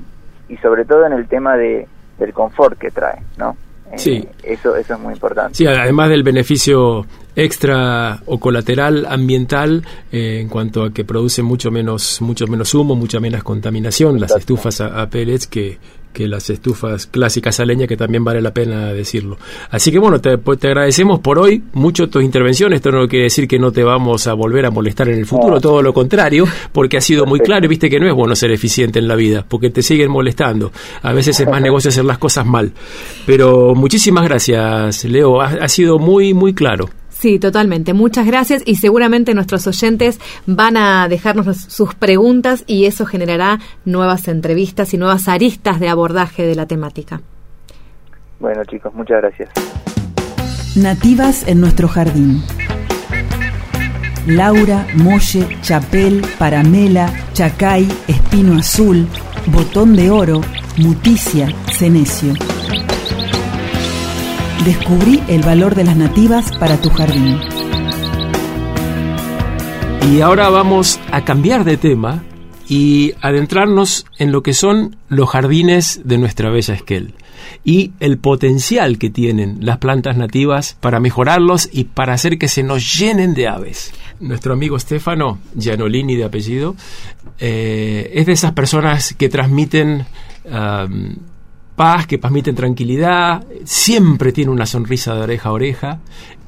J: y, sobre todo en el tema de, del confort que trae, ¿no? Eh,
E: sí.
J: Eso, eso es muy importante.
E: Sí, además del beneficio extra o colateral ambiental eh, en cuanto a que produce mucho menos mucho menos humo, mucha menos contaminación las estufas a, a pellets que que las estufas clásicas a leña, que también vale la pena decirlo. Así que bueno, te, pues, te agradecemos por hoy mucho tu intervención. Esto no quiere decir que no te vamos a volver a molestar en el futuro, no. todo lo contrario, porque ha sido muy claro y viste que no es bueno ser eficiente en la vida, porque te siguen molestando. A veces es más negocio hacer las cosas mal. Pero muchísimas gracias, Leo. Ha, ha sido muy, muy claro.
D: Sí, totalmente. Muchas gracias y seguramente nuestros oyentes van a dejarnos sus preguntas y eso generará nuevas entrevistas y nuevas aristas de abordaje de la temática.
J: Bueno, chicos, muchas gracias.
A: Nativas en nuestro jardín. Laura, Molle, Chapel, Paramela, Chacay, Espino Azul, Botón de Oro, Muticia, Cenecio. Descubrí el valor de las nativas para tu jardín.
E: Y ahora vamos a cambiar de tema y adentrarnos en lo que son los jardines de nuestra bella Esquel y el potencial que tienen las plantas nativas para mejorarlos y para hacer que se nos llenen de aves. Nuestro amigo Stefano, Gianolini de apellido, eh, es de esas personas que transmiten paz, que transmiten tranquilidad, siempre tiene una sonrisa de oreja a oreja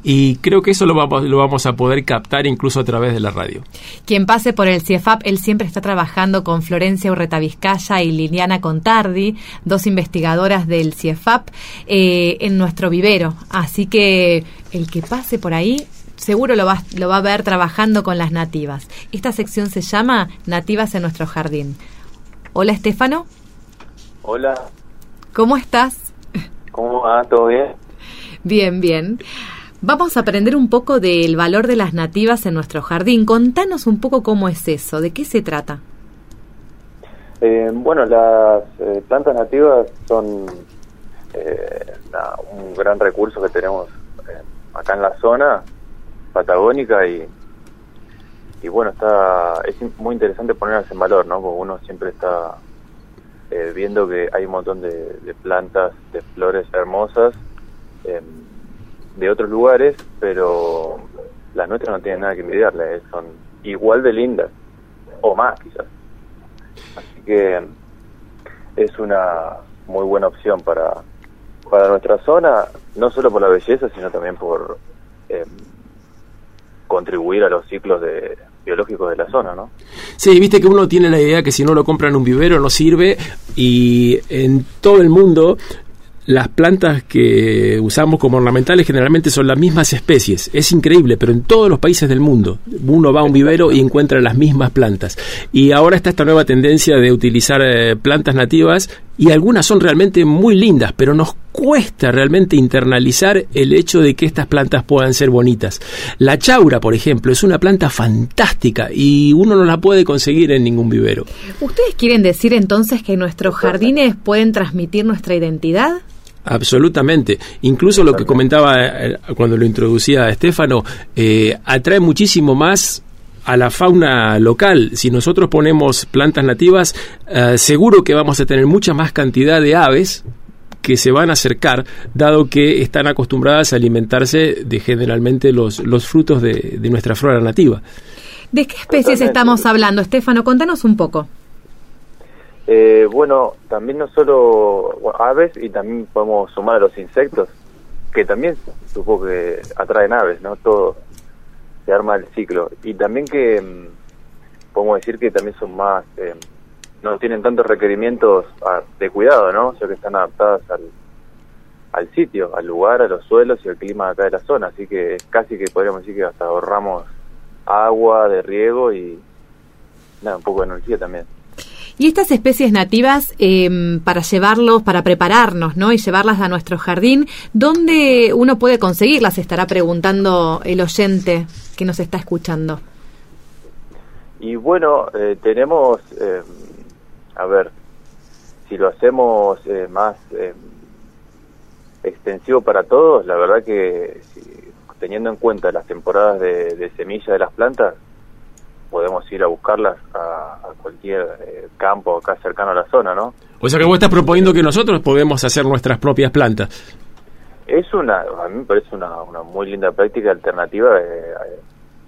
E: y creo que eso lo vamos, lo vamos a poder captar incluso a través de la radio.
D: Quien pase por el CIEFAP, él siempre está trabajando con Florencia Urreta Vizcaya y Liliana Contardi, dos investigadoras del CIEFAP, eh, en nuestro vivero. Así que el que pase por ahí seguro lo va, lo va a ver trabajando con las nativas. Esta sección se llama Nativas en nuestro jardín. Hola, Estefano.
K: Hola.
D: ¿Cómo estás?
K: ¿Cómo va? ¿Todo bien?
D: Bien, bien. Vamos a aprender un poco del valor de las nativas en nuestro jardín. Contanos un poco cómo es eso, de qué se trata.
K: Eh, bueno, las eh, plantas nativas son eh, un gran recurso que tenemos eh, acá en la zona patagónica y, y bueno, está es muy interesante ponerlas en valor, ¿no? Porque uno siempre está eh, viendo que hay un montón de, plantas, de flores hermosas eh, de otros lugares, pero las nuestras no tienen nada que envidiarle, eh, son igual de lindas, o más quizás. Así que es una muy buena opción para, para nuestra zona, no solo por la belleza, sino también por eh, contribuir a los ciclos de, biológicos de la zona, ¿no?
E: Sí, viste que uno tiene la idea que si no lo compra en un vivero no sirve y en todo el mundo las plantas que usamos como ornamentales generalmente son las mismas especies. Es increíble, pero en todos los países del mundo uno va a un vivero y encuentra las mismas plantas. Y ahora está esta nueva tendencia de utilizar eh, plantas nativas y algunas son realmente muy lindas, pero nos cuesta realmente internalizar el hecho de que estas plantas puedan ser bonitas. La chaura, por ejemplo, es una planta fantástica y uno no la puede conseguir en ningún vivero.
D: ¿Ustedes quieren decir entonces que nuestros jardines pueden transmitir nuestra identidad?
E: Absolutamente. Incluso lo que comentaba eh, cuando lo introducía Estefano, eh, atrae muchísimo más a la fauna local. Si nosotros ponemos plantas nativas, eh, seguro que vamos a tener mucha más cantidad de aves que se van a acercar, dado que están acostumbradas a alimentarse de generalmente los, los frutos de, de nuestra flora nativa.
D: ¿De qué especies estamos hablando, Estefano? Contanos un poco.
K: Eh, bueno, también no solo aves y también podemos sumar a los insectos, que también supongo que atraen aves, ¿no? Todo se arma el ciclo. Y también que mm, podemos decir que también son más, eh, no tienen tantos requerimientos ah, de cuidado, ¿no? O sea que están adaptadas al, al sitio, al lugar, a los suelos y al clima acá de la zona. Así que casi que podríamos decir que hasta ahorramos agua de riego y nada, un poco de energía también.
D: Y estas especies nativas, eh, para llevarlos, para prepararnos, ¿no? Y llevarlas a nuestro jardín, ¿dónde uno puede conseguirlas? Estará preguntando el oyente que nos está escuchando.
K: Y bueno, eh, tenemos, eh, a ver, si lo hacemos eh, más eh, extensivo para todos, la verdad que si, teniendo en cuenta las temporadas de, de semilla de las plantas, podemos ir a buscarlas a, a cualquier eh, campo acá cercano a la zona, ¿no?
E: O sea que vos estás proponiendo que nosotros podemos hacer nuestras propias plantas.
K: Es una, a mí me parece una, una muy linda práctica alternativa, eh, eh,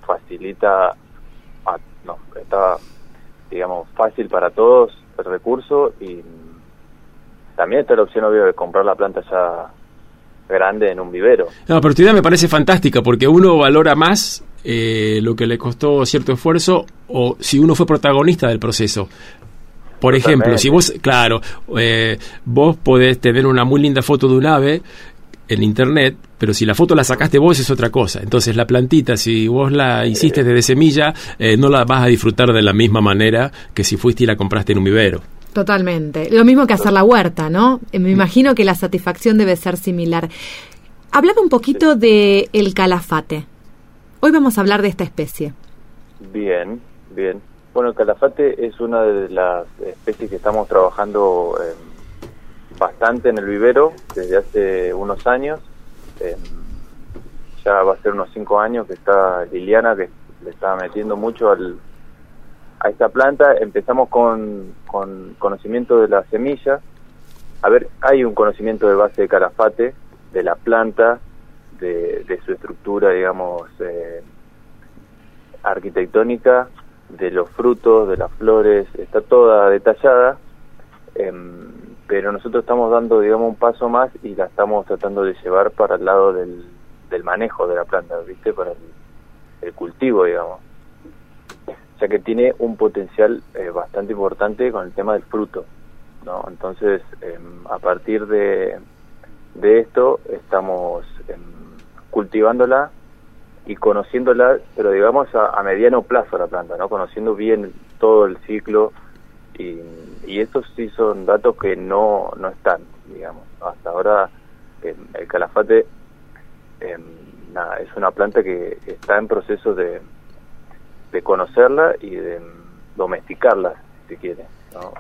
K: facilita, a- no, está, digamos, fácil para todos el recurso y también está la opción, obvio, de comprar la planta ya grande en un vivero.
E: No, pero tu idea me parece fantástica porque uno valora más eh, lo que le costó cierto esfuerzo o si uno fue protagonista del proceso. Por ejemplo, si vos, claro, eh, vos podés tener una muy linda foto de un ave en internet, pero si la foto la sacaste vos es otra cosa. Entonces la plantita, si vos la hiciste desde semilla, eh, no la vas a disfrutar de la misma manera que si fuiste y la compraste en un vivero.
D: Totalmente. Lo mismo que hacer la huerta, ¿no? Eh, Me imagino que la satisfacción debe ser similar. Hablaba un poquito de el calafate. Hoy vamos a hablar de esta especie.
K: Bien, bien. Bueno, el calafate es una de las especies que estamos trabajando eh, bastante en el vivero desde hace unos años. Eh, ya va a ser unos cinco años que está Liliana, que le está metiendo mucho al, a esta planta. Empezamos con, con conocimiento de la semilla. A ver, hay un conocimiento de base de calafate, de la planta, de, de su estructura, digamos, eh, arquitectónica, de los frutos, de las flores, está toda detallada, em, pero nosotros estamos dando, digamos, un paso más y la estamos tratando de llevar para el lado del, del manejo de la planta, ¿viste? Para el, el cultivo, digamos. O sea que tiene un potencial eh, bastante importante con el tema del fruto, ¿no? Entonces, em, a partir de, de esto, estamos em, cultivándola y conociéndola, pero digamos a, mediano plazo la planta, ¿no? Conociendo bien todo el ciclo y, y estos sí son datos que no, no están, digamos. Hasta ahora em, el calafate nada, es una planta que está en proceso de, de conocerla y de em, domesticarla, si quiere, ¿no?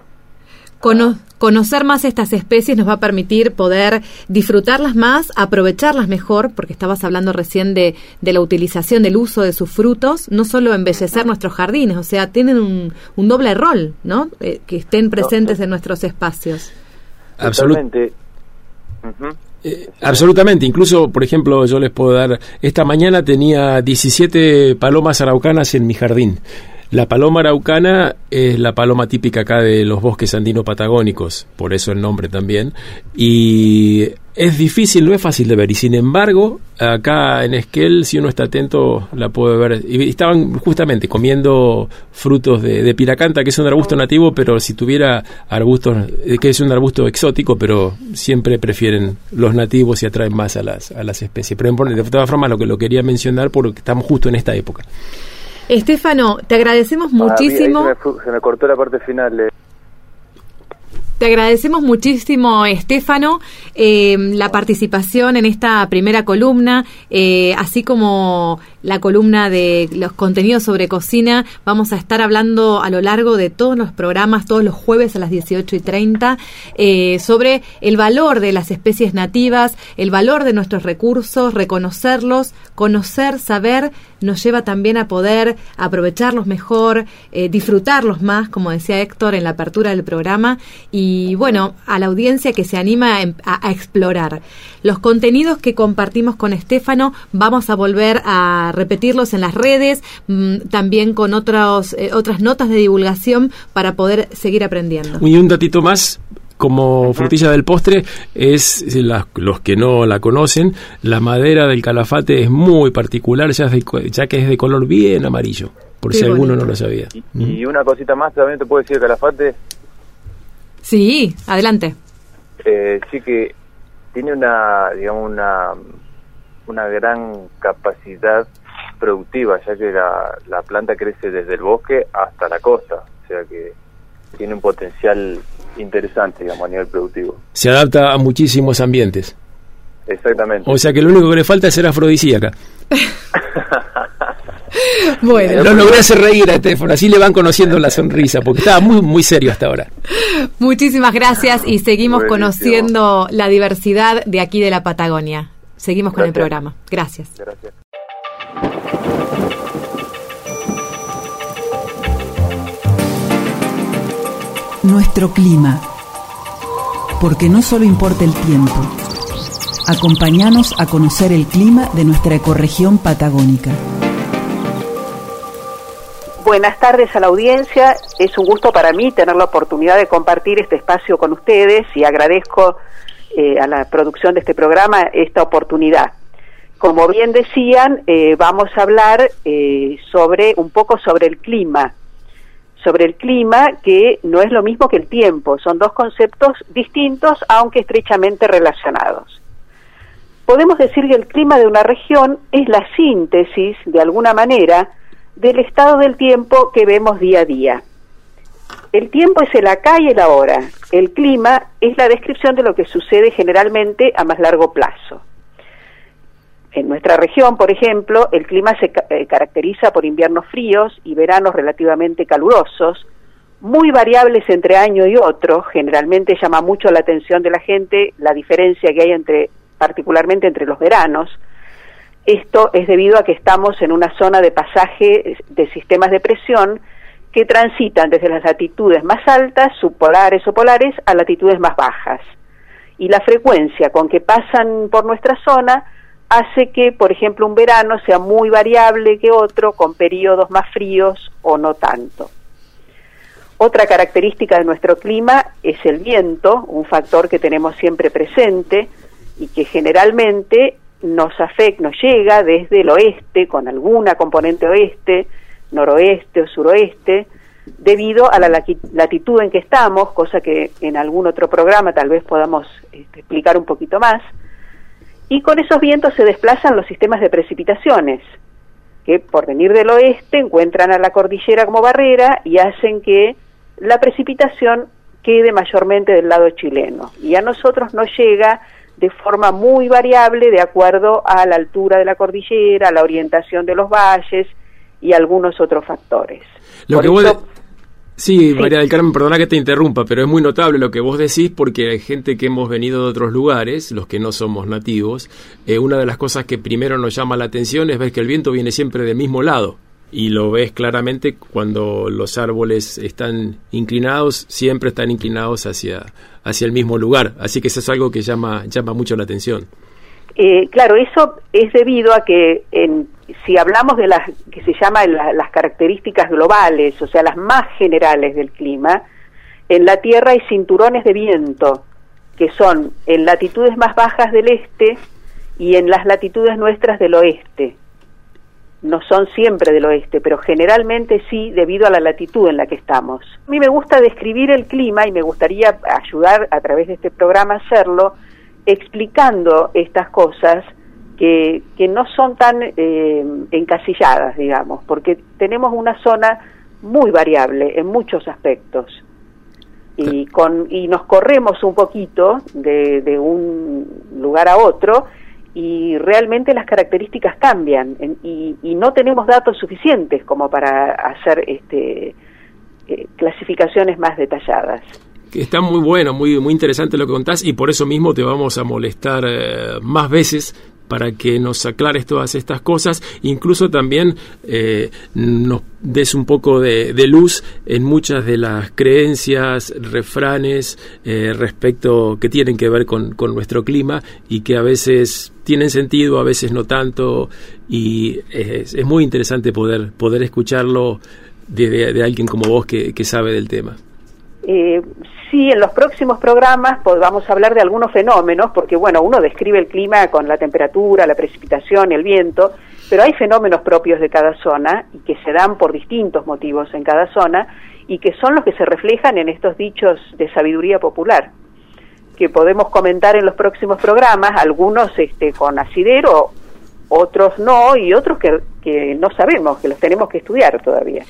D: Cono- conocer más estas especies nos va a permitir poder disfrutarlas más, aprovecharlas mejor, porque estabas hablando recién de, de la utilización, del uso de sus frutos, no solo embellecer nuestros jardines, o sea, tienen un, un doble rol, ¿no? Eh, que estén presentes en nuestros espacios.
E: Absolut-
K: Totalmente. Ujú.
E: Eh, absolutamente, incluso, por ejemplo, yo les puedo dar, esta mañana tenía 17 palomas araucanas en mi jardín. La paloma araucana es la paloma típica acá de los bosques andino-patagónicos, por eso el nombre también. Y es difícil, no es fácil de ver. Y sin embargo, acá en Esquel, si uno está atento, la puede ver. Estaban justamente comiendo frutos de, piracanta, que es un arbusto nativo, pero si tuviera arbustos, eh, que es un arbusto exótico, pero siempre prefieren los nativos y atraen más a las, a las especies. Pero de todas formas, lo que lo quería mencionar porque estamos justo en esta época.
D: Estefano, te agradecemos ah, muchísimo.
K: se, me, cortó la parte final. Eh.
D: Te agradecemos muchísimo, Estefano, eh, la participación en esta primera columna, eh, así como la columna de los contenidos sobre cocina. Vamos a estar hablando a lo largo de todos los programas, todos los jueves a las 18 y 30, eh, sobre el valor de las especies nativas, el valor de nuestros recursos, reconocerlos, conocer, saber, nos lleva también a poder aprovecharlos mejor, eh, disfrutarlos más, como decía Héctor en la apertura del programa, y bueno, a la audiencia que se anima a, a explorar. Los contenidos que compartimos con Estefano vamos a volver a repetirlos en las redes, mm, también con otros, eh, otras notas de divulgación para poder seguir aprendiendo.
E: Y un datito más, como frutilla del postre es los que no la conocen la madera del calafate es muy particular ya, ya que es de color bien amarillo por si alguno no lo sabía.
K: Y, una cosita más también te puedo decir calafate
D: sí adelante.
K: Eh, sí que tiene una digamos una una gran capacidad productiva, ya que la, la planta crece desde el bosque hasta la costa, o sea que tiene un potencial interesante, digamos, a nivel productivo.
E: Se adapta a muchísimos ambientes.
K: Exactamente.
E: O sea que lo único que le falta es ser afrodisíaca.
D: bueno.
E: Lo logré hacer reír a teléfono, así le van conociendo la sonrisa, porque estaba muy, muy serio hasta ahora.
D: Muchísimas gracias y seguimos conociendo la diversidad de aquí de la Patagonia. Seguimos con el programa. Gracias. Gracias.
A: Nuestro clima. Porque no solo importa el tiempo. Acompáñanos a conocer el clima de nuestra ecorregión patagónica.
H: Buenas tardes a la audiencia. Es un gusto para mí tener la oportunidad de compartir este espacio con ustedes y agradezco eh, a la producción de este programa esta oportunidad. Como bien decían, eh, vamos a hablar eh, sobre un poco sobre el clima, sobre el clima que no es lo mismo que el tiempo, son dos conceptos distintos aunque estrechamente relacionados. Podemos decir que el clima de una región es la síntesis, de alguna manera, del estado del tiempo que vemos día a día. El tiempo es el acá y el ahora. El clima es la descripción de lo que sucede generalmente a más largo plazo. En nuestra región, por ejemplo, el clima se eh, caracteriza por inviernos fríos y veranos relativamente calurosos, muy variables entre año y otro. Generalmente llama mucho la atención de la gente la diferencia que hay entre, particularmente entre los veranos. Esto es debido a que estamos en una zona de pasaje de sistemas de presión que transitan desde las latitudes más altas, subpolares o polares, a latitudes más bajas. Y la frecuencia con que pasan por nuestra zona hace que, por ejemplo, un verano sea muy variable que otro, con periodos más fríos o no tanto. Otra característica de nuestro clima es el viento, un factor que tenemos siempre presente y que generalmente nos afecta, nos llega desde el oeste, con alguna componente oeste, noroeste o suroeste, debido a la latitud en que estamos, cosa que en algún otro programa tal vez podamos este, explicar un poquito más, y con esos vientos se desplazan los sistemas de precipitaciones, que por venir del oeste encuentran a la cordillera como barrera y hacen que la precipitación quede mayormente del lado chileno. Y a nosotros nos llega de forma muy variable de acuerdo a la altura de la cordillera, a la orientación de los valles y algunos otros factores.
E: Lo que Sí, María del Carmen, perdona que te interrumpa, pero es muy notable lo que vos decís porque hay gente que hemos venido de otros lugares, los que no somos nativos. Eh, una de las cosas que primero nos llama la atención es ver que el viento viene siempre del mismo lado y lo ves claramente cuando los árboles están inclinados, siempre están inclinados hacia, hacia el mismo lugar. Así que eso es algo que llama, llama mucho la atención.
H: Eh, claro, eso es debido a que en, si hablamos de las que se llaman las características globales, o sea, las más generales del clima, en la Tierra hay cinturones de viento que son en latitudes más bajas del este y en las latitudes nuestras del oeste. No son siempre del oeste, pero generalmente sí debido a la latitud en la que estamos. A mí me gusta describir el clima y me gustaría ayudar a través de este programa a hacerlo explicando estas cosas que, que no son tan eh, encasilladas, digamos, porque tenemos una zona muy variable en muchos aspectos y, con, y nos corremos un poquito de, de un lugar a otro y realmente las características cambian y, y, no tenemos datos suficientes como para hacer este, eh, clasificaciones más detalladas.
E: Está muy bueno, muy, muy interesante lo que contás y por eso mismo te vamos a molestar eh, más veces para que nos aclares todas estas cosas, incluso también eh, nos des un poco de, luz en muchas de las creencias, refranes eh, respecto que tienen que ver con, nuestro clima y que a veces tienen sentido, a veces no tanto, y es, muy interesante poder, poder escucharlo de, alguien como vos que, que sabe del tema.
H: Eh, sí, en los próximos programas pues, vamos a hablar de algunos fenómenos, porque bueno, uno describe el clima con la temperatura, la precipitación, el viento, pero hay fenómenos propios de cada zona y que se dan por distintos motivos en cada zona y que son los que se reflejan en estos dichos de sabiduría popular que podemos comentar en los próximos programas, algunos este, con asidero, otros no y otros que, que no sabemos, que los tenemos que estudiar todavía.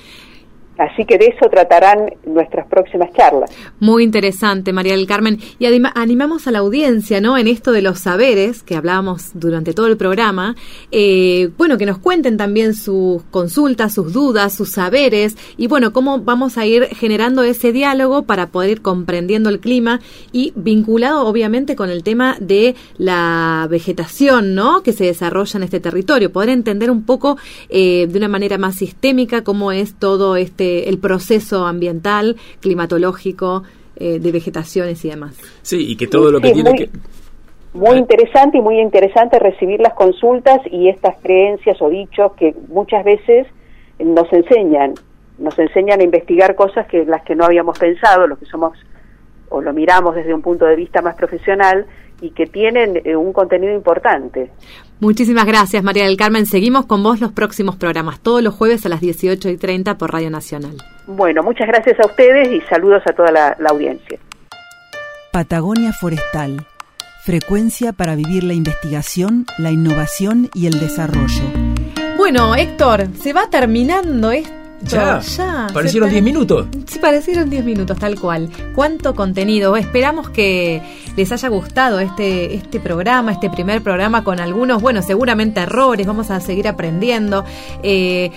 H: Así que de eso tratarán nuestras próximas charlas.
D: Muy interesante, María del Carmen. Y animamos a la audiencia, ¿no? En esto de los saberes que hablábamos durante todo el programa. Eh, bueno, que nos cuenten también sus consultas, sus dudas, sus saberes y bueno, cómo vamos a ir generando ese diálogo para poder ir comprendiendo el clima y vinculado obviamente con el tema de la vegetación, ¿no? Que se desarrolla en este territorio. Poder entender un poco eh, de una manera más sistémica cómo es todo este este, el proceso ambiental, climatológico, eh, de vegetaciones y demás.
E: Sí, y que todo lo que tiene que...
H: Muy interesante y muy interesante recibir las consultas y estas creencias o dichos que muchas veces nos enseñan, nos enseñan a investigar cosas que las que no habíamos pensado, los que somos o lo miramos desde un punto de vista más profesional y que tienen eh, un contenido importante.
D: Muchísimas gracias, María del Carmen. Seguimos con vos los próximos programas, todos los jueves a las 18 y 30 por Radio Nacional.
H: Bueno, muchas gracias a ustedes y saludos a toda la, la audiencia.
A: Patagonia Forestal. Frecuencia para vivir la investigación, la innovación y el desarrollo.
D: Bueno, Héctor, se va terminando esto
E: ya, ya. ¿Parecieron 10 minutos?
D: Sí, parecieron 10 minutos, tal cual. ¿Cuánto contenido? Esperamos que les haya gustado este, este programa, este primer programa con algunos, bueno, seguramente errores, vamos a seguir aprendiendo. Eh,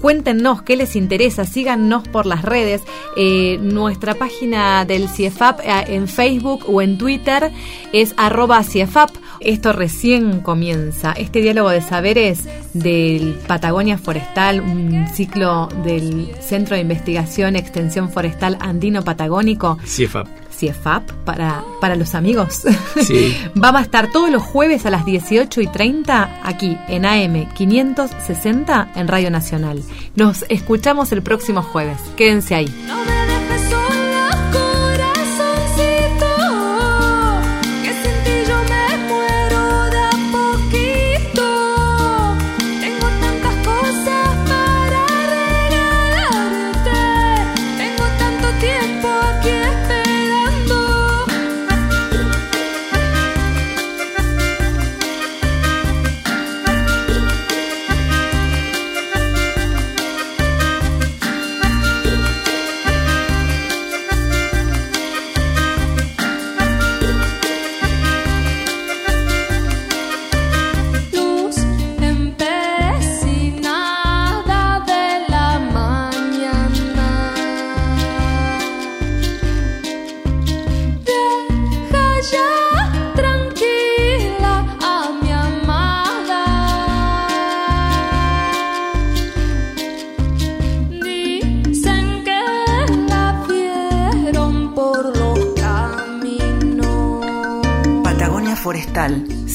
D: Cuéntenos qué les interesa, síganos por las redes, eh, nuestra página del CIEFAP eh, en Facebook o en Twitter es arroba CIEFAP. Esto recién comienza, este diálogo de saberes del Patagonia Forestal, un ciclo del Centro de Investigación Extensión Forestal Andino Patagónico.
E: CIEFAP
D: CIEFAP para, para los amigos. Sí. Vamos a estar todos los jueves a las 18 y 30 aquí en AM 560 en Radio Nacional. Nos escuchamos el próximo jueves. Quédense ahí.